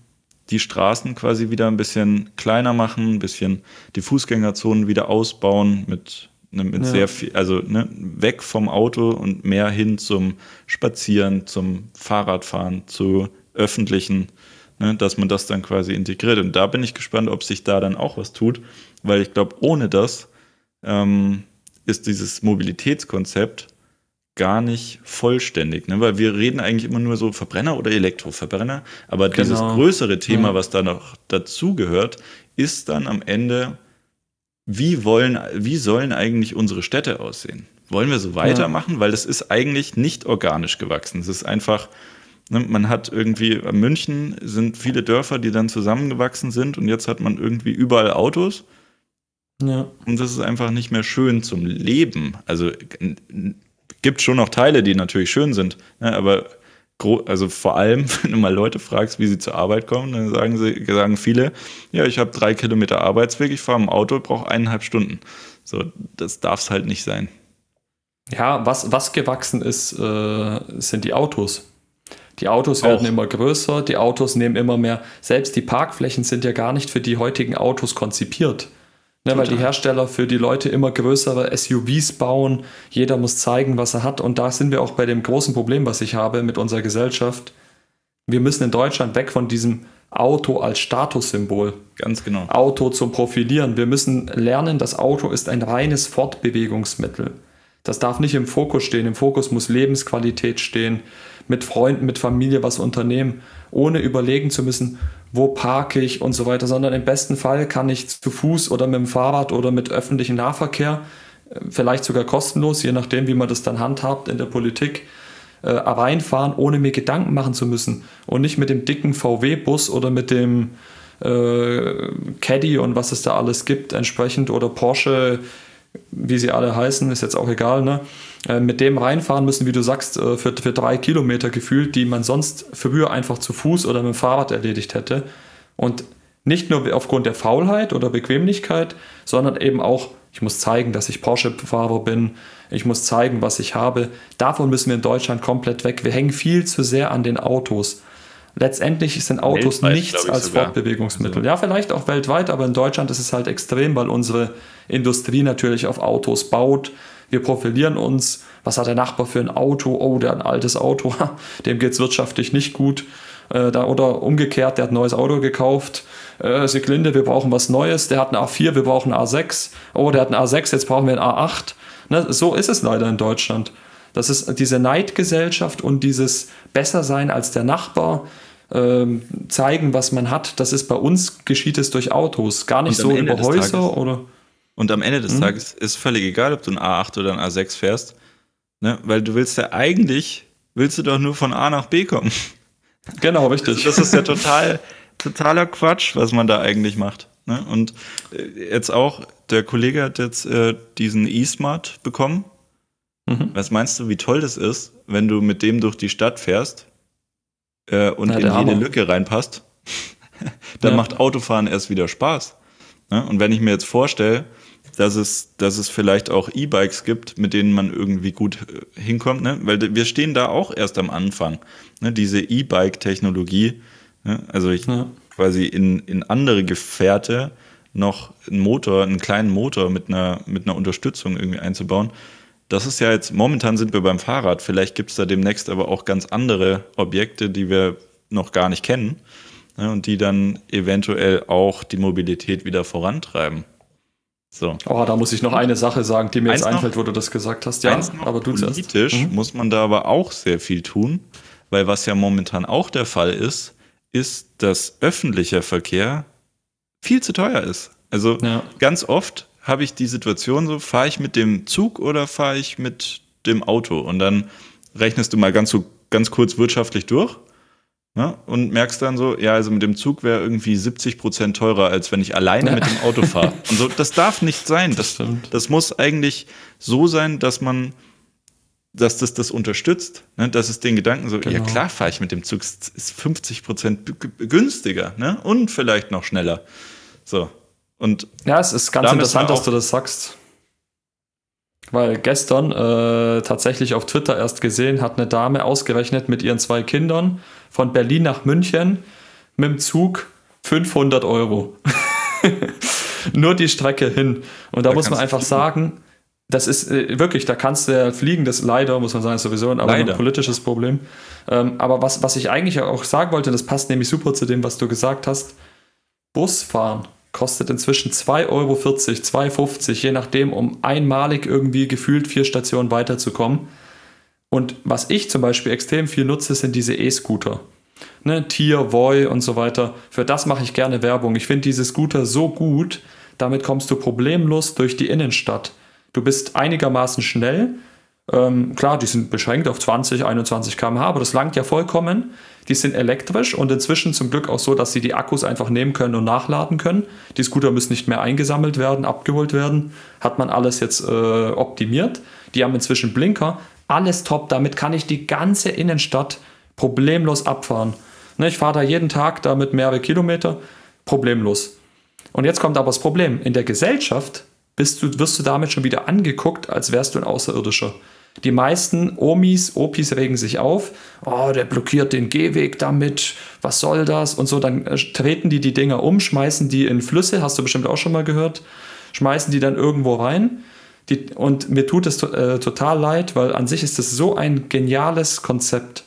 Speaker 1: die Straßen quasi wieder ein bisschen kleiner machen, ein bisschen die Fußgängerzonen wieder ausbauen mit, ne, mit ja. sehr viel, also ne, weg vom Auto und mehr hin zum Spazieren, zum Fahrradfahren, zu öffentlichen, ne, dass man das dann quasi integriert. Und da bin ich gespannt, ob sich da dann auch was tut, weil ich glaube, ohne das ähm, ist dieses Mobilitätskonzept gar nicht vollständig, ne? weil wir reden eigentlich immer nur so Verbrenner oder Elektroverbrenner, aber genau. dieses größere Thema, ja. was da noch dazugehört, ist dann am Ende, wie wollen, wie sollen eigentlich unsere Städte aussehen? Wollen wir so weitermachen? Ja. Weil das ist eigentlich nicht organisch gewachsen. Es ist einfach, ne, man hat irgendwie, München sind viele Dörfer, die dann zusammengewachsen sind und jetzt hat man irgendwie überall Autos ja. Und das ist einfach nicht mehr schön zum Leben. Also gibt schon noch Teile, die natürlich schön sind, ne, aber also vor allem, *laughs* wenn du mal Leute fragst, wie sie zur Arbeit kommen, dann sagen sie, sagen viele, ja, ich habe drei Kilometer Arbeitsweg, ich fahre im Auto, brauche eineinhalb Stunden. So, das darf es halt nicht sein.
Speaker 2: Ja, was, was gewachsen ist, äh, sind die Autos. Die Autos werden Auch. immer größer, die Autos nehmen immer mehr. Selbst die Parkflächen sind ja gar nicht für die heutigen Autos konzipiert. Ne, weil die Hersteller für die Leute immer größere SUVs bauen. Jeder muss zeigen, was er hat. Und da sind wir auch bei dem großen Problem, was ich habe mit unserer Gesellschaft. Wir müssen in Deutschland weg von diesem Auto als Statussymbol.
Speaker 1: Ganz genau.
Speaker 2: Auto zum Profilieren. Wir müssen lernen, das Auto ist ein reines Fortbewegungsmittel. Das darf nicht im Fokus stehen. Im Fokus muss Lebensqualität stehen, mit Freunden, mit Familie was unternehmen, ohne überlegen zu müssen, wo parke ich und so weiter, sondern im besten Fall kann ich zu Fuß oder mit dem Fahrrad oder mit öffentlichem Nahverkehr, äh, vielleicht sogar kostenlos, je nachdem, wie man das dann handhabt in der Politik, äh, reinfahren, ohne mir Gedanken machen zu müssen und nicht mit dem dicken VW-Bus oder mit dem äh, Caddy und was es da alles gibt entsprechend oder Porsche, wie sie alle heißen, ist jetzt auch egal, ne? Äh, mit dem reinfahren müssen, wie du sagst, äh, für, für drei Kilometer gefühlt, die man sonst früher einfach zu Fuß oder mit dem Fahrrad erledigt hätte. Und nicht nur aufgrund der Faulheit oder Bequemlichkeit, sondern eben auch, ich muss zeigen, dass ich Porsche-Fahrer bin, ich muss zeigen, was ich habe. Davon müssen wir in Deutschland komplett weg. Wir hängen viel zu sehr an den Autos. Letztendlich sind Autos weltweit, nichts als sogar. Fortbewegungsmittel. Also. Ja, vielleicht auch weltweit, aber in Deutschland ist es halt extrem, weil unsere Industrie natürlich auf Autos baut wir profilieren uns. Was hat der Nachbar für ein Auto? Oh, der hat ein altes Auto. *laughs* Dem geht es wirtschaftlich nicht gut. Äh, da, oder umgekehrt, der hat ein neues Auto gekauft. Äh, Siglinde, wir brauchen was Neues. Der hat ein A4, wir brauchen ein A6. Oh, der hat ein A6, jetzt brauchen wir ein A8. Ne, so ist es leider in Deutschland. Das ist diese Neidgesellschaft und dieses Bessersein als der Nachbar, ähm, zeigen, was man hat. Das ist bei uns geschieht es durch Autos, gar nicht so über Häuser Tages, oder.
Speaker 1: Und am Ende des mhm. Tages ist völlig egal, ob du ein A8 oder ein A6 fährst, ne? weil du willst ja eigentlich, willst du doch nur von A nach B kommen. *laughs*
Speaker 2: Genau, richtig.
Speaker 1: Das, das ist ja total, totaler Quatsch, was man da eigentlich macht. Ne? Und äh, jetzt auch, der Kollege hat jetzt äh, diesen E-Smart bekommen. Mhm. Was meinst du, wie toll das ist, wenn du mit dem durch die Stadt fährst äh, und ja, in jede Hammer. Lücke reinpasst? *laughs* dann ja. macht Autofahren erst wieder Spaß. Ne? Und wenn ich mir jetzt vorstelle, dass es, dass es vielleicht auch E-Bikes gibt, mit denen man irgendwie gut äh, hinkommt, ne? weil wir stehen da auch erst am Anfang. Ne? Diese E-Bike-Technologie, ne? also ich ja. quasi in, in andere Gefährte noch einen Motor, einen kleinen Motor mit einer, mit einer Unterstützung irgendwie einzubauen. Das ist ja jetzt, momentan sind wir beim Fahrrad, vielleicht gibt es da demnächst aber auch ganz andere Objekte, die wir noch gar nicht kennen ne? und die dann eventuell auch die Mobilität wieder vorantreiben.
Speaker 2: So. Oh, da muss ich noch eine Sache sagen, die mir eins jetzt einfällt, wo du das gesagt hast.
Speaker 1: Ja, aber du Politisch mhm. muss man da aber auch sehr viel tun, weil was ja momentan auch der Fall ist, ist, dass öffentlicher Verkehr viel zu teuer ist. Also ja. ganz oft habe ich die Situation so, fahre ich mit dem Zug oder fahre ich mit dem Auto? Und dann rechnest du mal ganz, so, ganz kurz wirtschaftlich durch Ne? Und merkst dann so, ja, also mit dem Zug wäre irgendwie 70 Prozent teurer, als wenn ich alleine ja. mit dem Auto fahre. *laughs* Und so, das darf nicht sein. Das, das, das, muss eigentlich so sein, dass man, dass das das unterstützt, ne? dass es den Gedanken so, genau. ja klar fahre ich mit dem Zug, ist 50 Prozent günstiger ne? und vielleicht noch schneller. So. Und
Speaker 2: ja, es ist ganz interessant, dass du das sagst. Weil gestern äh, tatsächlich auf Twitter erst gesehen hat eine Dame ausgerechnet mit ihren zwei Kindern von Berlin nach München mit dem Zug 500 Euro. *laughs* Nur die Strecke hin. Und da, da muss man einfach sagen, das ist äh, wirklich, da kannst du ja fliegen, das leider, muss man sagen, sowieso ein, aber ein politisches Problem. Ähm, aber was, was ich eigentlich auch sagen wollte, das passt nämlich super zu dem, was du gesagt hast, Busfahren kostet inzwischen 2,40 Euro, 2,50, je nachdem, um einmalig irgendwie gefühlt vier Stationen weiterzukommen. Und was ich zum Beispiel extrem viel nutze, sind diese E-Scooter. Ne, Tier, Voi und so weiter. Für das mache ich gerne Werbung. Ich finde diese Scooter so gut, damit kommst du problemlos durch die Innenstadt. Du bist einigermaßen schnell. Ähm, klar, die sind beschränkt auf 20, 21 km/h, aber das langt ja vollkommen. Die sind elektrisch und inzwischen zum Glück auch so, dass sie die Akkus einfach nehmen können und nachladen können. Die Scooter müssen nicht mehr eingesammelt werden, abgeholt werden. Hat man alles jetzt äh, optimiert. Die haben inzwischen Blinker alles top. Damit kann ich die ganze Innenstadt problemlos abfahren. Ne, ich fahre da jeden Tag damit mehrere Kilometer, problemlos. Und jetzt kommt aber das Problem. In der Gesellschaft bist du, wirst du damit schon wieder angeguckt, als wärst du ein Außerirdischer. Die meisten Omis, Opis regen sich auf. Oh, der blockiert den Gehweg damit. Was soll das? Und so, dann äh, treten die die Dinger um, schmeißen die in Flüsse, hast du bestimmt auch schon mal gehört. Schmeißen die dann irgendwo rein. Die, und mir tut es äh, total leid, weil an sich ist es so ein geniales Konzept.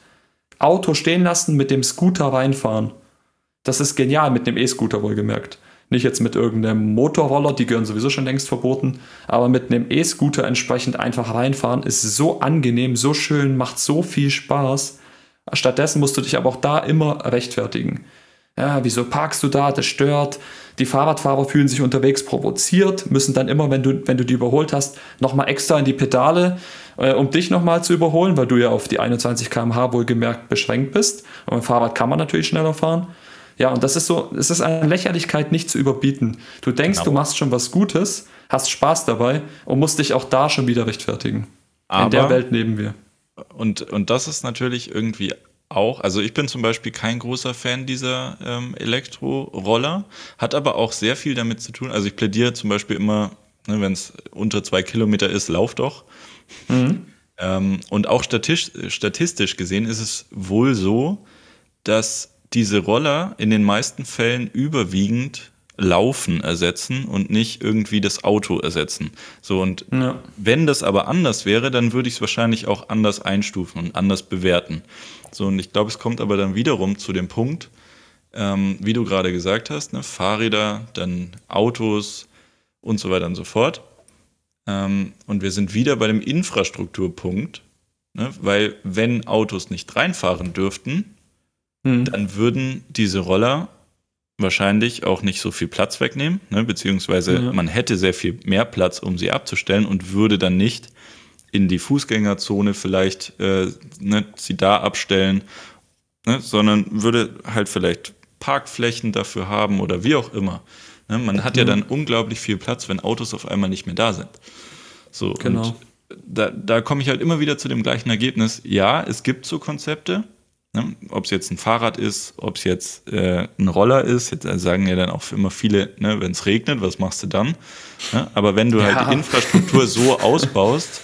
Speaker 2: Auto stehen lassen, mit dem Scooter reinfahren. Das ist genial, mit dem E-Scooter wohlgemerkt. Nicht jetzt mit irgendeinem Motorroller, die gehören sowieso schon längst verboten, aber mit einem E-Scooter entsprechend einfach reinfahren ist so angenehm, so schön, macht so viel Spaß. Stattdessen musst du dich aber auch da immer rechtfertigen. Ja, wieso parkst du da? Das stört. Die Fahrradfahrer fühlen sich unterwegs provoziert, müssen dann immer, wenn du, wenn du die überholt hast, nochmal extra in die Pedale, äh, um dich nochmal zu überholen, weil du ja auf die 21 km/h wohlgemerkt beschränkt bist. Und mit dem Fahrrad kann man natürlich schneller fahren. Ja, und das ist so, es ist eine Lächerlichkeit nicht zu überbieten. Du denkst, genau. du machst schon was Gutes, hast Spaß dabei und musst dich auch da schon wieder rechtfertigen. Aber, In der Welt leben wir.
Speaker 1: Und, und das ist natürlich irgendwie auch, also ich bin zum Beispiel kein großer Fan dieser ähm, Elektroroller, hat aber auch sehr viel damit zu tun. Also ich plädiere zum Beispiel immer, ne, wenn es unter zwei Kilometer ist, lauf doch. Mhm. Ähm, und auch statistisch, statistisch gesehen ist es wohl so, dass diese Roller in den meisten Fällen überwiegend Laufen ersetzen und nicht irgendwie das Auto ersetzen. So und ja. wenn das aber anders wäre, dann würde ich es wahrscheinlich auch anders einstufen und anders bewerten. So und ich glaube, es kommt aber dann wiederum zu dem Punkt, ähm, wie du gerade gesagt hast, ne, Fahrräder, dann Autos und so weiter und so fort. Ähm, und wir sind wieder bei dem Infrastrukturpunkt, Ne? Weil wenn Autos nicht reinfahren dürften, hm. dann würden diese Roller wahrscheinlich auch nicht so viel Platz wegnehmen, ne? beziehungsweise ja. man hätte sehr viel mehr Platz, um sie abzustellen und würde dann nicht in die Fußgängerzone vielleicht äh, ne, sie da abstellen, ne? sondern würde halt vielleicht Parkflächen dafür haben oder wie auch immer. Ne? Man hat ja dann unglaublich viel Platz, wenn Autos auf einmal nicht mehr da sind. So, genau. da, da komme ich halt immer wieder zu dem gleichen Ergebnis. Ja, es gibt so Konzepte, Ne? Ob es jetzt ein Fahrrad ist, ob es jetzt äh, ein Roller ist, jetzt sagen ja dann auch immer viele, ne, wenn es regnet, was machst du dann? Ne? Aber wenn du halt ja. halt die Infrastruktur so *laughs* ausbaust,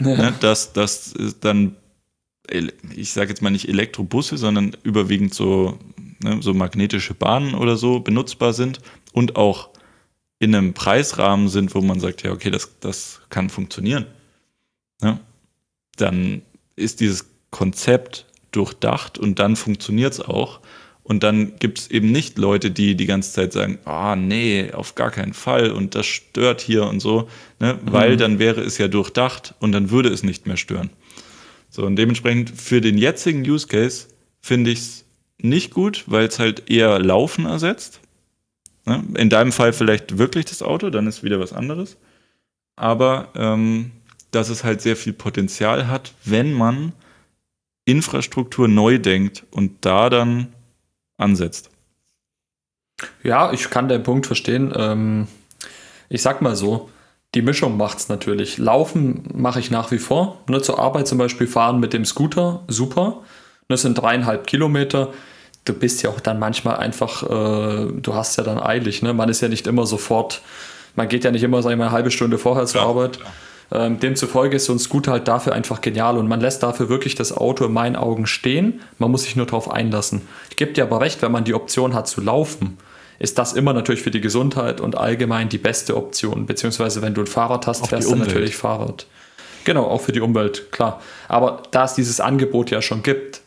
Speaker 1: ja. ne, dass, dass dann, ich sage jetzt mal nicht Elektrobusse, sondern überwiegend so, ne, so magnetische Bahnen oder so benutzbar sind und auch in einem Preisrahmen sind, wo man sagt, ja, okay, das, das kann funktionieren, ne? dann ist dieses Konzept durchdacht und dann funktioniert es auch. Und dann gibt es eben nicht Leute, die die ganze Zeit sagen, ah, nee, auf gar keinen Fall und das stört hier und so, ne? Mhm. weil dann wäre es ja durchdacht und dann würde es nicht mehr stören. So, und dementsprechend für den jetzigen Use Case finde ich es nicht gut, weil es halt eher Laufen ersetzt. Ne? In deinem Fall vielleicht wirklich das Auto, dann ist wieder was anderes. Aber ähm, dass es halt sehr viel Potenzial hat, wenn man Infrastruktur neu denkt und da dann ansetzt.
Speaker 2: Ja, ich kann den Punkt verstehen. Ähm, ich sag mal so, die Mischung macht es natürlich. Laufen mache ich nach wie vor. Nur ne, zur Arbeit zum Beispiel fahren mit dem Scooter, super. Das sind dreieinhalb Kilometer. Du bist ja auch dann manchmal einfach, äh, du hast ja dann eilig. Ne? Man ist ja nicht immer sofort, man geht ja nicht immer, sag ich mal, eine halbe Stunde vorher zur ja, Arbeit. Klar. Ähm, demzufolge ist so ein Scooter halt dafür einfach genial und man lässt dafür wirklich das Auto in meinen Augen stehen. Man muss sich nur darauf einlassen. Ich gebe dir aber recht, wenn man die Option hat zu laufen, ist das immer natürlich für die Gesundheit und allgemein die beste Option. Beziehungsweise wenn du ein Fahrrad hast, fährst du natürlich Fahrrad. Genau, auch für die Umwelt, klar. Aber da es dieses Angebot ja schon gibt,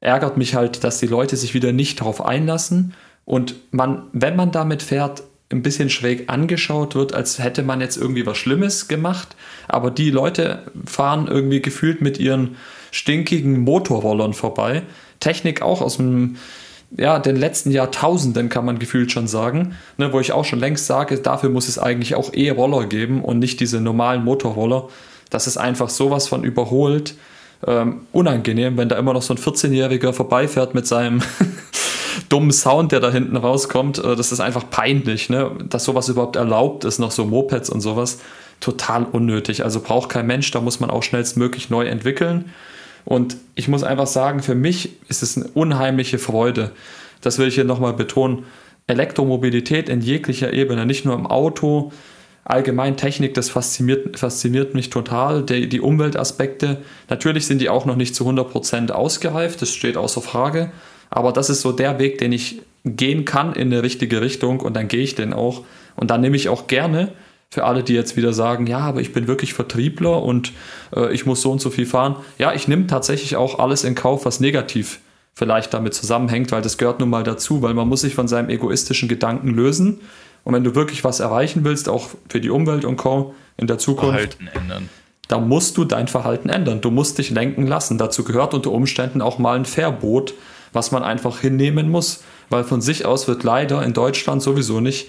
Speaker 2: ärgert mich halt, dass die Leute sich wieder nicht darauf einlassen und man, wenn man damit fährt, ein bisschen schräg angeschaut wird, als hätte man jetzt irgendwie was Schlimmes gemacht. Aber die Leute fahren irgendwie gefühlt mit ihren stinkigen Motorrollern vorbei. Technik auch aus dem, ja, den letzten Jahrtausenden kann man gefühlt schon sagen, ne, wo ich auch schon längst sage, dafür muss es eigentlich auch E-Roller geben und nicht diese normalen Motorroller. Das ist einfach sowas von überholt. Ähm, unangenehm, wenn da immer noch so ein 14-Jähriger vorbeifährt mit seinem *laughs* dummen Sound, der da hinten rauskommt. Äh, das ist einfach peinlich, ne? dass sowas überhaupt erlaubt ist, noch so Mopeds und sowas. Total unnötig. Also braucht kein Mensch, da muss man auch schnellstmöglich neu entwickeln. Und ich muss einfach sagen, für mich ist es eine unheimliche Freude. Das will ich hier nochmal betonen. Elektromobilität in jeglicher Ebene, nicht nur im Auto, allgemein Technik, das fasziniert, fasziniert mich total. Die, die Umweltaspekte, natürlich sind die auch noch nicht zu 100% ausgereift, das steht außer Frage. Aber das ist so der Weg, den ich gehen kann in eine richtige Richtung und dann gehe ich den auch. Und dann nehme ich auch gerne für alle, die jetzt wieder sagen, ja, aber ich bin wirklich Vertriebler und äh, ich muss so und so viel fahren. Ja, ich nehme tatsächlich auch alles in Kauf, was negativ vielleicht damit zusammenhängt, weil das gehört nun mal dazu, weil man muss sich von seinem egoistischen Gedanken lösen. Und wenn du wirklich was erreichen willst, auch für die Umwelt und Co. in der Zukunft, Verhalten ändern. da musst du dein Verhalten ändern. Du musst dich lenken lassen. Dazu gehört unter Umständen auch mal ein Verbot was man einfach hinnehmen muss, weil von sich aus wird leider in Deutschland sowieso nicht,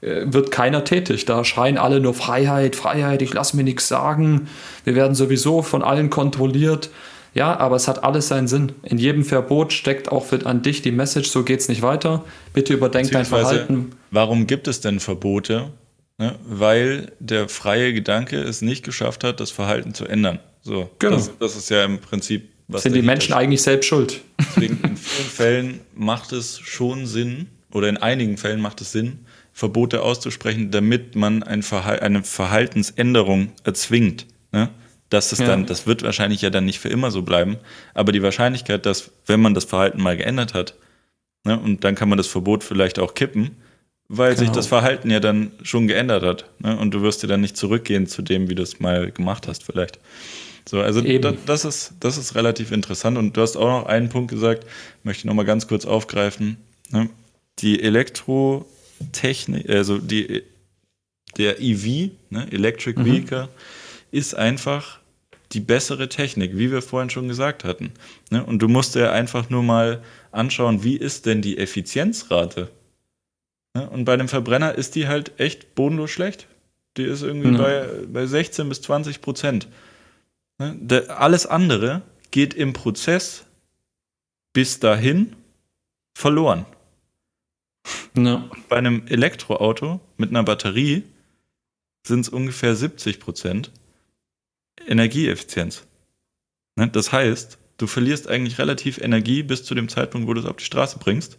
Speaker 2: äh, wird keiner tätig. Da schreien alle nur Freiheit, Freiheit, ich lasse mir nichts sagen, wir werden sowieso von allen kontrolliert. Ja, aber es hat alles seinen Sinn. In jedem Verbot steckt auch für, an dich die Message, so geht es nicht weiter. Bitte überdenk dein Verhalten.
Speaker 1: Warum gibt es denn Verbote? Ne? Weil der freie Gedanke es nicht geschafft hat, das Verhalten zu ändern. So, genau. das, das ist ja im Prinzip
Speaker 2: Sind die Menschen ist. eigentlich selbst schuld?
Speaker 1: Deswegen in vielen Fällen macht es schon Sinn, oder in einigen Fällen macht es Sinn, Verbote auszusprechen, damit man ein Verhal eine Verhaltensänderung erzwingt. Ne? Dass es ja. dann, das wird wahrscheinlich ja dann nicht für immer so bleiben, aber die Wahrscheinlichkeit, dass, wenn man das Verhalten mal geändert hat, ne, und dann kann man das Verbot vielleicht auch kippen, weil genau. sich das Verhalten ja dann schon geändert hat. Ne? Und du wirst ja dann nicht zurückgehen zu dem, wie du es mal gemacht hast, vielleicht. So, also da, das, ist, das ist relativ interessant. Und du hast auch noch einen Punkt gesagt, möchte ich noch mal ganz kurz aufgreifen. Ne? Die Elektrotechnik, also die, der EV, ne? Electric mhm. Vehicle, ist einfach die bessere Technik, wie wir vorhin schon gesagt hatten. Ne? Und du musst dir einfach nur mal anschauen, wie ist denn die Effizienzrate? Ne? Und bei einem Verbrenner ist die halt echt bodenlos schlecht. Die ist irgendwie ja. bei, bei 16 bis 20 Prozent. Ne? Alles andere geht im Prozess bis dahin verloren. Ja. Bei einem Elektroauto mit einer Batterie sind es ungefähr 70 Prozent Energieeffizienz. Ne? Das heißt, du verlierst eigentlich relativ Energie bis zu dem Zeitpunkt, wo du es auf die Straße bringst.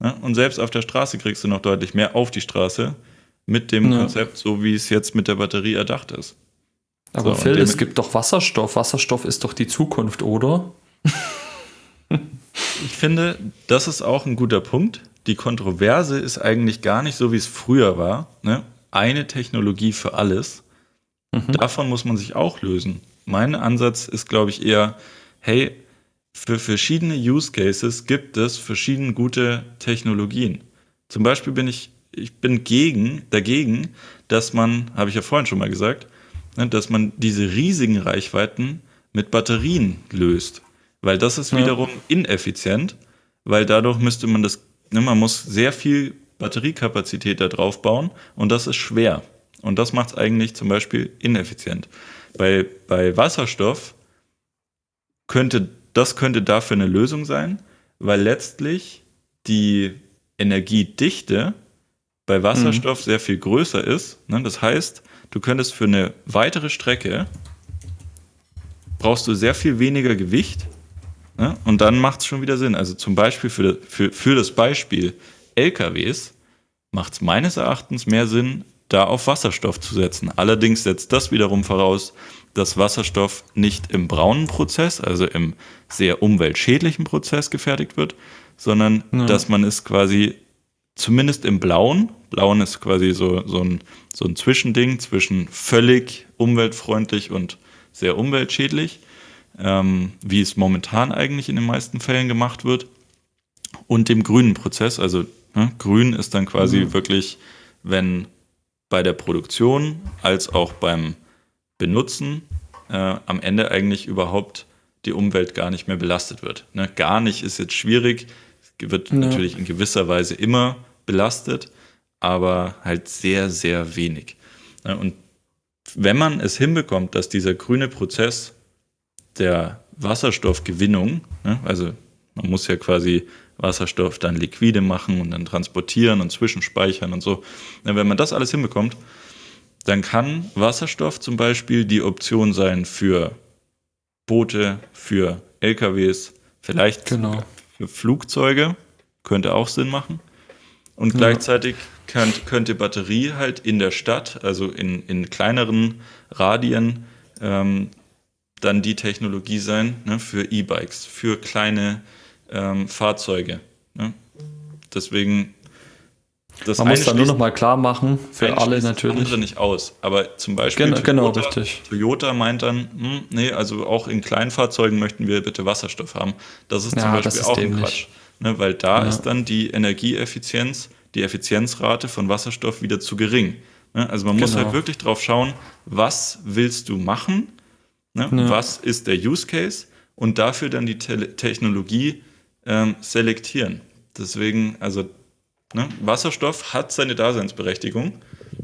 Speaker 1: Ne? Und selbst auf der Straße kriegst du noch deutlich mehr auf die Straße mit dem ja. Konzept, so wie es jetzt mit der Batterie erdacht ist.
Speaker 2: Aber so, Phil, es gibt doch Wasserstoff. Wasserstoff ist doch die Zukunft, oder?
Speaker 1: ich finde, das ist auch ein guter Punkt. Die Kontroverse ist eigentlich gar nicht so, wie es früher war. Ne? Eine Technologie für alles. Mhm. Davon muss man sich auch lösen. Mein Ansatz ist, glaube ich, eher, hey, für verschiedene Use Cases gibt es verschiedene gute Technologien. Zum Beispiel bin ich, ich bin gegen, dagegen, dass man, habe ich ja vorhin schon mal gesagt, dass man diese riesigen Reichweiten mit Batterien löst. Weil das ist wiederum ja. ineffizient, weil dadurch müsste man das, ne, man muss sehr viel Batteriekapazität da drauf bauen und das ist schwer. Und das macht es eigentlich zum Beispiel ineffizient. Bei, bei Wasserstoff könnte, das könnte dafür eine Lösung sein, weil letztlich die Energiedichte bei Wasserstoff mhm. sehr viel größer ist. Ne? Das heißt, du könntest für eine weitere Strecke brauchst du sehr viel weniger Gewicht ne? und dann macht es schon wieder Sinn. Also zum Beispiel für, für, für das Beispiel LKWs macht es meines Erachtens mehr Sinn, da auf Wasserstoff zu setzen. Allerdings setzt das wiederum voraus, dass Wasserstoff nicht im braunen Prozess, also im sehr umweltschädlichen Prozess gefertigt wird, sondern ja. dass man es quasi zumindest im blauen, blauen ist quasi so, so, ein, so ein Zwischending zwischen völlig umweltfreundlich und sehr umweltschädlich, ähm, wie es momentan eigentlich in den meisten Fällen gemacht wird, und dem grünen Prozess. Also ne, grün ist dann quasi mhm. wirklich, wenn bei der Produktion als auch beim Benutzen äh, am Ende eigentlich überhaupt die Umwelt gar nicht mehr belastet wird. Ne? Gar nicht ist jetzt schwierig, wird ja. natürlich in gewisser Weise immer belastet, aber halt sehr, sehr wenig. Und wenn man es hinbekommt, dass dieser grüne Prozess der Wasserstoffgewinnung, also man muss ja quasi Wasserstoff dann liquide machen und dann transportieren und zwischenspeichern und so. Wenn man das alles hinbekommt, dann kann Wasserstoff zum Beispiel die Option sein für Boote, für LKWs, vielleicht genau. für Flugzeuge, könnte auch Sinn machen. Und ja. gleichzeitig könnt, könnte Batterie halt in der Stadt, also in, in kleineren Radien, ähm, dann die Technologie sein ne, für E-Bikes, für kleine ähm, Fahrzeuge. Ne? Deswegen.
Speaker 2: Das Man muss da nur noch mal klar machen, für alle natürlich.
Speaker 1: Das andere nicht aus. Aber zum Beispiel
Speaker 2: genau, genau Toyota, richtig.
Speaker 1: Toyota meint dann, hm, nee, also auch in Kleinfahrzeugen möchten wir bitte Wasserstoff haben. Das ist ja, zum Beispiel ist auch dämlich. ein Quatsch. Ne? Weil da ja. ist dann die Energieeffizienz, die Effizienzrate von Wasserstoff wieder zu gering. Ne? Also man genau. muss halt wirklich drauf schauen, was willst du machen? Ne? Ja. Was ist der Use Case? Und dafür dann die Te Technologie ähm, selektieren. Deswegen, also ne, Wasserstoff hat seine Daseinsberechtigung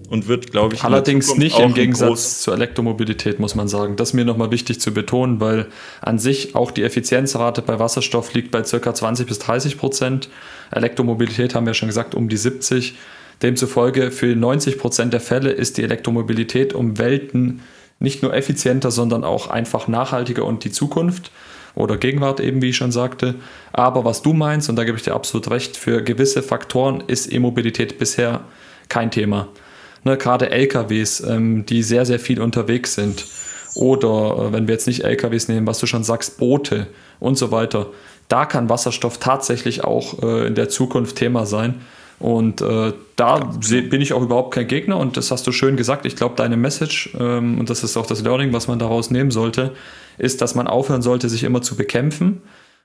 Speaker 1: und wird, glaube ich,
Speaker 2: allerdings nicht im Gegensatz zur Elektromobilität, muss man sagen. Das ist mir nochmal wichtig zu betonen, weil an sich auch die Effizienzrate bei Wasserstoff liegt bei ca. 20 bis 30 Prozent. Elektromobilität haben wir schon gesagt, um die 70. Demzufolge für 90 Prozent der Fälle ist die Elektromobilität um Welten nicht nur effizienter, sondern auch einfach nachhaltiger und die Zukunft oder Gegenwart eben, wie ich schon sagte. Aber was du meinst, und da gebe ich dir absolut recht, für gewisse Faktoren ist E-Mobilität bisher kein Thema. Ne, gerade LKWs, ähm, die sehr, sehr viel unterwegs sind. Oder äh, wenn wir jetzt nicht LKWs nehmen, was du schon sagst, Boote und so weiter. Da kann Wasserstoff tatsächlich auch äh, in der Zukunft Thema sein. Und äh, da bin ich auch überhaupt kein Gegner und das hast du schön gesagt. Ich glaube, deine Message, ähm, und das ist auch das Learning, was man daraus nehmen sollte, ist, dass man aufhören sollte, sich immer zu bekämpfen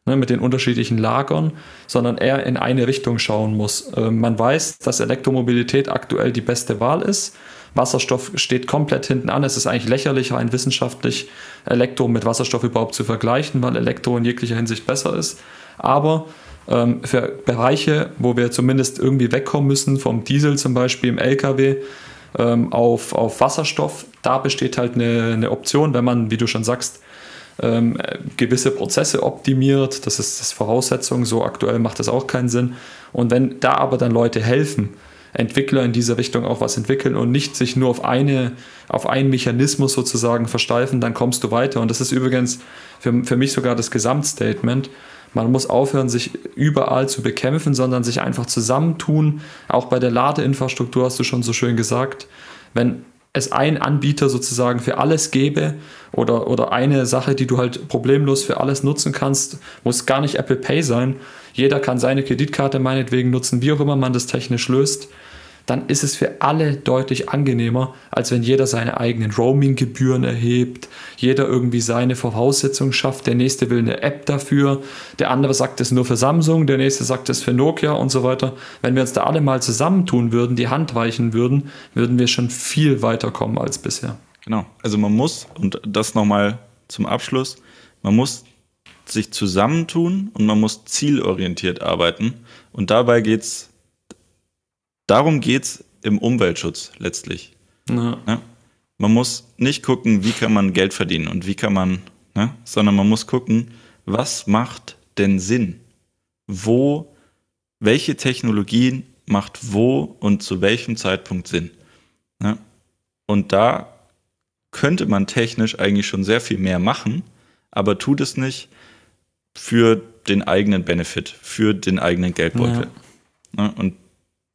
Speaker 2: ne, mit den unterschiedlichen Lagern, sondern eher in eine Richtung schauen muss. Ähm, man weiß, dass Elektromobilität aktuell die beste Wahl ist, Wasserstoff steht komplett hinten an. Es ist eigentlich lächerlich, rein wissenschaftlich Elektro mit Wasserstoff überhaupt zu vergleichen, weil Elektro in jeglicher Hinsicht besser ist. Aber ähm, für Bereiche, wo wir zumindest irgendwie wegkommen müssen, vom Diesel zum Beispiel im LKW ähm, auf, auf Wasserstoff, da besteht halt eine, eine Option, wenn man, wie du schon sagst, ähm, gewisse Prozesse optimiert. Das ist das Voraussetzung. So aktuell macht das auch keinen Sinn. Und wenn da aber dann Leute helfen, Entwickler in diese Richtung auch was entwickeln und nicht sich nur auf eine, auf einen Mechanismus sozusagen versteifen, dann kommst du weiter. Und das ist übrigens für, für mich sogar das Gesamtstatement. Man muss aufhören, sich überall zu bekämpfen, sondern sich einfach zusammentun. Auch bei der Ladeinfrastruktur hast du schon so schön gesagt. Wenn es einen Anbieter sozusagen für alles gäbe oder, oder eine Sache, die du halt problemlos für alles nutzen kannst, muss gar nicht Apple Pay sein. Jeder kann seine Kreditkarte meinetwegen nutzen, wie auch immer man das technisch löst dann ist es für alle deutlich angenehmer, als wenn jeder seine eigenen Roaming-Gebühren erhebt, jeder irgendwie seine Voraussetzungen schafft, der nächste will eine App dafür, der andere sagt es nur für Samsung, der nächste sagt es für Nokia und so weiter. Wenn wir uns da alle mal zusammentun würden, die Hand weichen würden, würden wir schon viel weiter kommen als bisher.
Speaker 1: Genau, also man muss, und das nochmal zum Abschluss, man muss sich zusammentun und man muss zielorientiert arbeiten. Und dabei geht es Darum geht es im Umweltschutz letztlich. Ja. Ja? Man muss nicht gucken, wie kann man Geld verdienen und wie kann man, ne? sondern man muss gucken, was macht denn Sinn? Wo, welche Technologien macht wo und zu welchem Zeitpunkt Sinn? Ne? Und da könnte man technisch eigentlich schon sehr viel mehr machen, aber tut es nicht für den eigenen Benefit, für den eigenen Geldbeutel. Ja. Ne? Und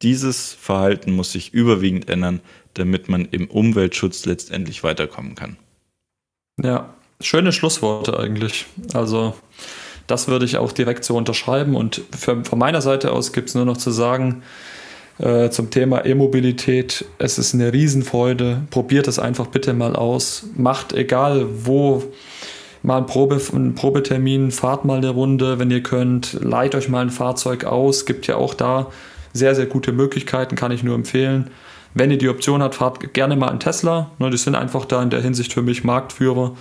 Speaker 1: dieses Verhalten muss sich überwiegend ändern, damit man im Umweltschutz letztendlich weiterkommen kann.
Speaker 2: Ja, schöne Schlussworte eigentlich. Also das würde ich auch direkt so unterschreiben. Und von meiner Seite aus gibt es nur noch zu sagen äh, zum Thema E-Mobilität, es ist eine Riesenfreude. Probiert es einfach bitte mal aus. Macht egal wo mal einen, Probe, einen Probetermin, fahrt mal eine Runde, wenn ihr könnt. Leiht euch mal ein Fahrzeug aus. Gibt ja auch da sehr, sehr gute Möglichkeiten, kann ich nur empfehlen. Wenn ihr die Option habt, fahrt gerne mal einen Tesla. Ne, die sind einfach da in der Hinsicht für mich Marktführer.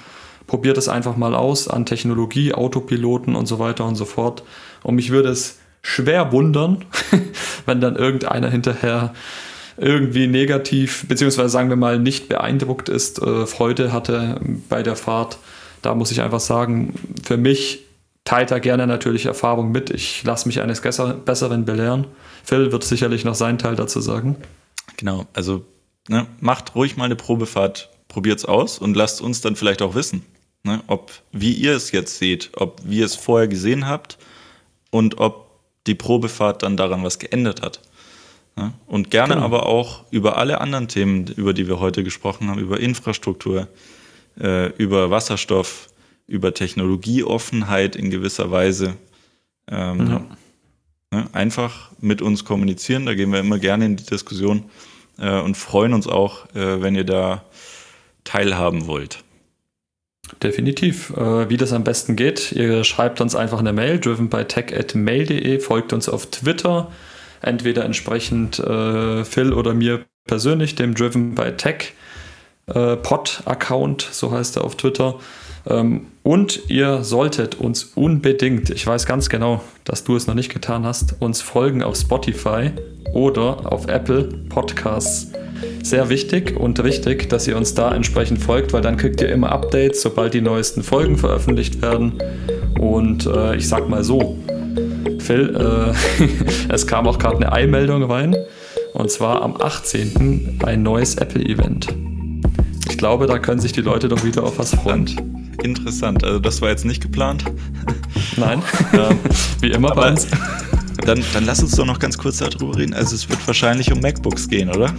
Speaker 2: Probiert es einfach mal aus an Technologie, Autopiloten und so weiter und so fort. Und mich würde es schwer wundern, *laughs* wenn dann irgendeiner hinterher irgendwie negativ, beziehungsweise sagen wir mal nicht beeindruckt ist, äh, Freude hatte bei der Fahrt. Da muss ich einfach sagen, für mich teilt er gerne natürlich Erfahrung mit. Ich lasse mich eines Besseren belehren. Phil wird sicherlich noch seinen Teil dazu sagen.
Speaker 1: Genau, also ne, macht ruhig mal eine Probefahrt, probiert es aus und lasst uns dann vielleicht auch wissen, ne, ob wie ihr es jetzt seht, ob wir es vorher gesehen habt und ob die Probefahrt dann daran was geändert hat. Ne? Und gerne genau. aber auch über alle anderen Themen, über die wir heute gesprochen haben, über Infrastruktur, äh, über Wasserstoff, über Technologieoffenheit in gewisser Weise. Ähm, ja. ne, einfach mit uns kommunizieren, da gehen wir immer gerne in die Diskussion äh, und freuen uns auch, äh, wenn ihr da teilhaben wollt.
Speaker 2: Definitiv. Äh, wie das am besten geht, ihr schreibt uns einfach eine Mail, driven by tech.mail.de, folgt uns auf Twitter, entweder entsprechend äh, Phil oder mir persönlich, dem Driven by Tech äh, Pod-Account, so heißt er auf Twitter. Ähm, und ihr solltet uns unbedingt, ich weiß ganz genau, dass du es noch nicht getan hast, uns folgen auf Spotify oder auf Apple Podcasts. Sehr wichtig und richtig, dass ihr uns da entsprechend folgt, weil dann kriegt ihr immer Updates, sobald die neuesten Folgen veröffentlicht werden. Und äh, ich sag mal so, Phil, äh, *laughs* es kam auch gerade eine Eilmeldung rein. Und zwar am 18. ein neues Apple-Event. Ich glaube, da können sich die Leute doch wieder auf was freuen.
Speaker 1: Interessant. Also das war jetzt nicht geplant.
Speaker 2: Nein. *laughs* ähm, Wie immer bei uns.
Speaker 1: Dann, dann lass uns doch noch ganz kurz darüber reden. Also es wird wahrscheinlich um MacBooks gehen, oder?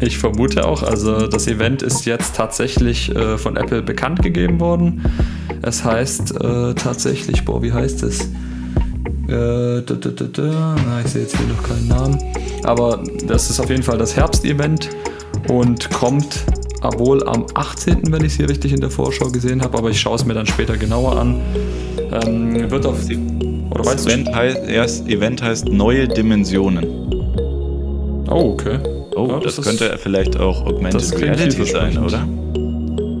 Speaker 2: Ich vermute auch. Also das Event ist jetzt tatsächlich äh, von Apple bekannt gegeben worden. Es heißt äh, tatsächlich, boah, wie heißt es? Äh, da, da, da, Na, ich sehe jetzt hier noch keinen Namen. Aber das ist auf jeden Fall das Herbst-Event und kommt wohl am 18., wenn ich es hier richtig in der Vorschau gesehen habe, aber ich schaue es mir dann später genauer an. Ähm, wird auf die.
Speaker 1: Oder weißt das Event heißt, erst Event heißt Neue Dimensionen.
Speaker 2: Oh, okay.
Speaker 1: Oh, ja, das, das könnte vielleicht auch Augmented Reality sein, oder?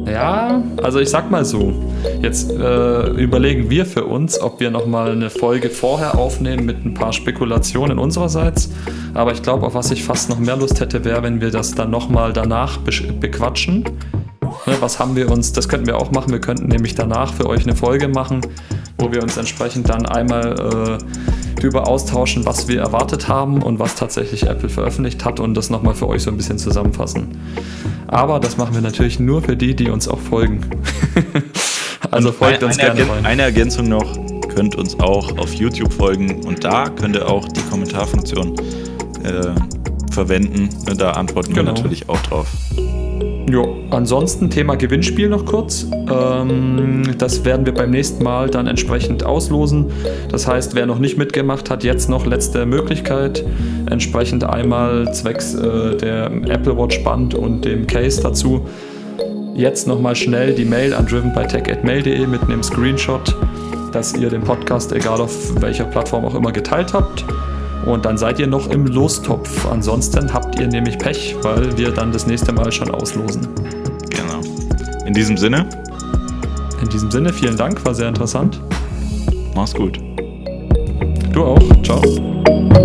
Speaker 2: Ja, also ich sag mal so, jetzt äh, überlegen wir für uns, ob wir nochmal eine Folge vorher aufnehmen mit ein paar Spekulationen unsererseits. Aber ich glaube, auf was ich fast noch mehr Lust hätte, wäre, wenn wir das dann nochmal danach be bequatschen. Ne, was haben wir uns, das könnten wir auch machen. Wir könnten nämlich danach für euch eine Folge machen, wo wir uns entsprechend dann einmal äh, darüber austauschen, was wir erwartet haben und was tatsächlich Apple veröffentlicht hat und das nochmal für euch so ein bisschen zusammenfassen. Aber das machen wir natürlich nur für die, die uns auch folgen. *laughs*
Speaker 1: also und folgt uns gerne rein. Eine Ergänzung noch, könnt uns auch auf YouTube folgen und da könnt ihr auch die Kommentarfunktion äh, verwenden. Da antworten genau. wir natürlich auch drauf.
Speaker 2: Ja, ansonsten Thema Gewinnspiel noch kurz. Ähm, das werden wir beim nächsten Mal dann entsprechend auslosen. Das heißt, wer noch nicht mitgemacht hat, jetzt noch letzte Möglichkeit. Entsprechend einmal zwecks äh, der Apple Watch Band und dem Case dazu. Jetzt nochmal schnell die Mail an drivenbytech.mail.de mit einem Screenshot, dass ihr den Podcast, egal auf welcher Plattform auch immer, geteilt habt. Und dann seid ihr noch im Lostopf. Ansonsten habt ihr nämlich Pech, weil wir dann das nächste Mal schon auslosen.
Speaker 1: Genau. In diesem Sinne?
Speaker 2: In diesem Sinne, vielen Dank, war sehr interessant.
Speaker 1: Mach's gut.
Speaker 2: Du auch. Ciao.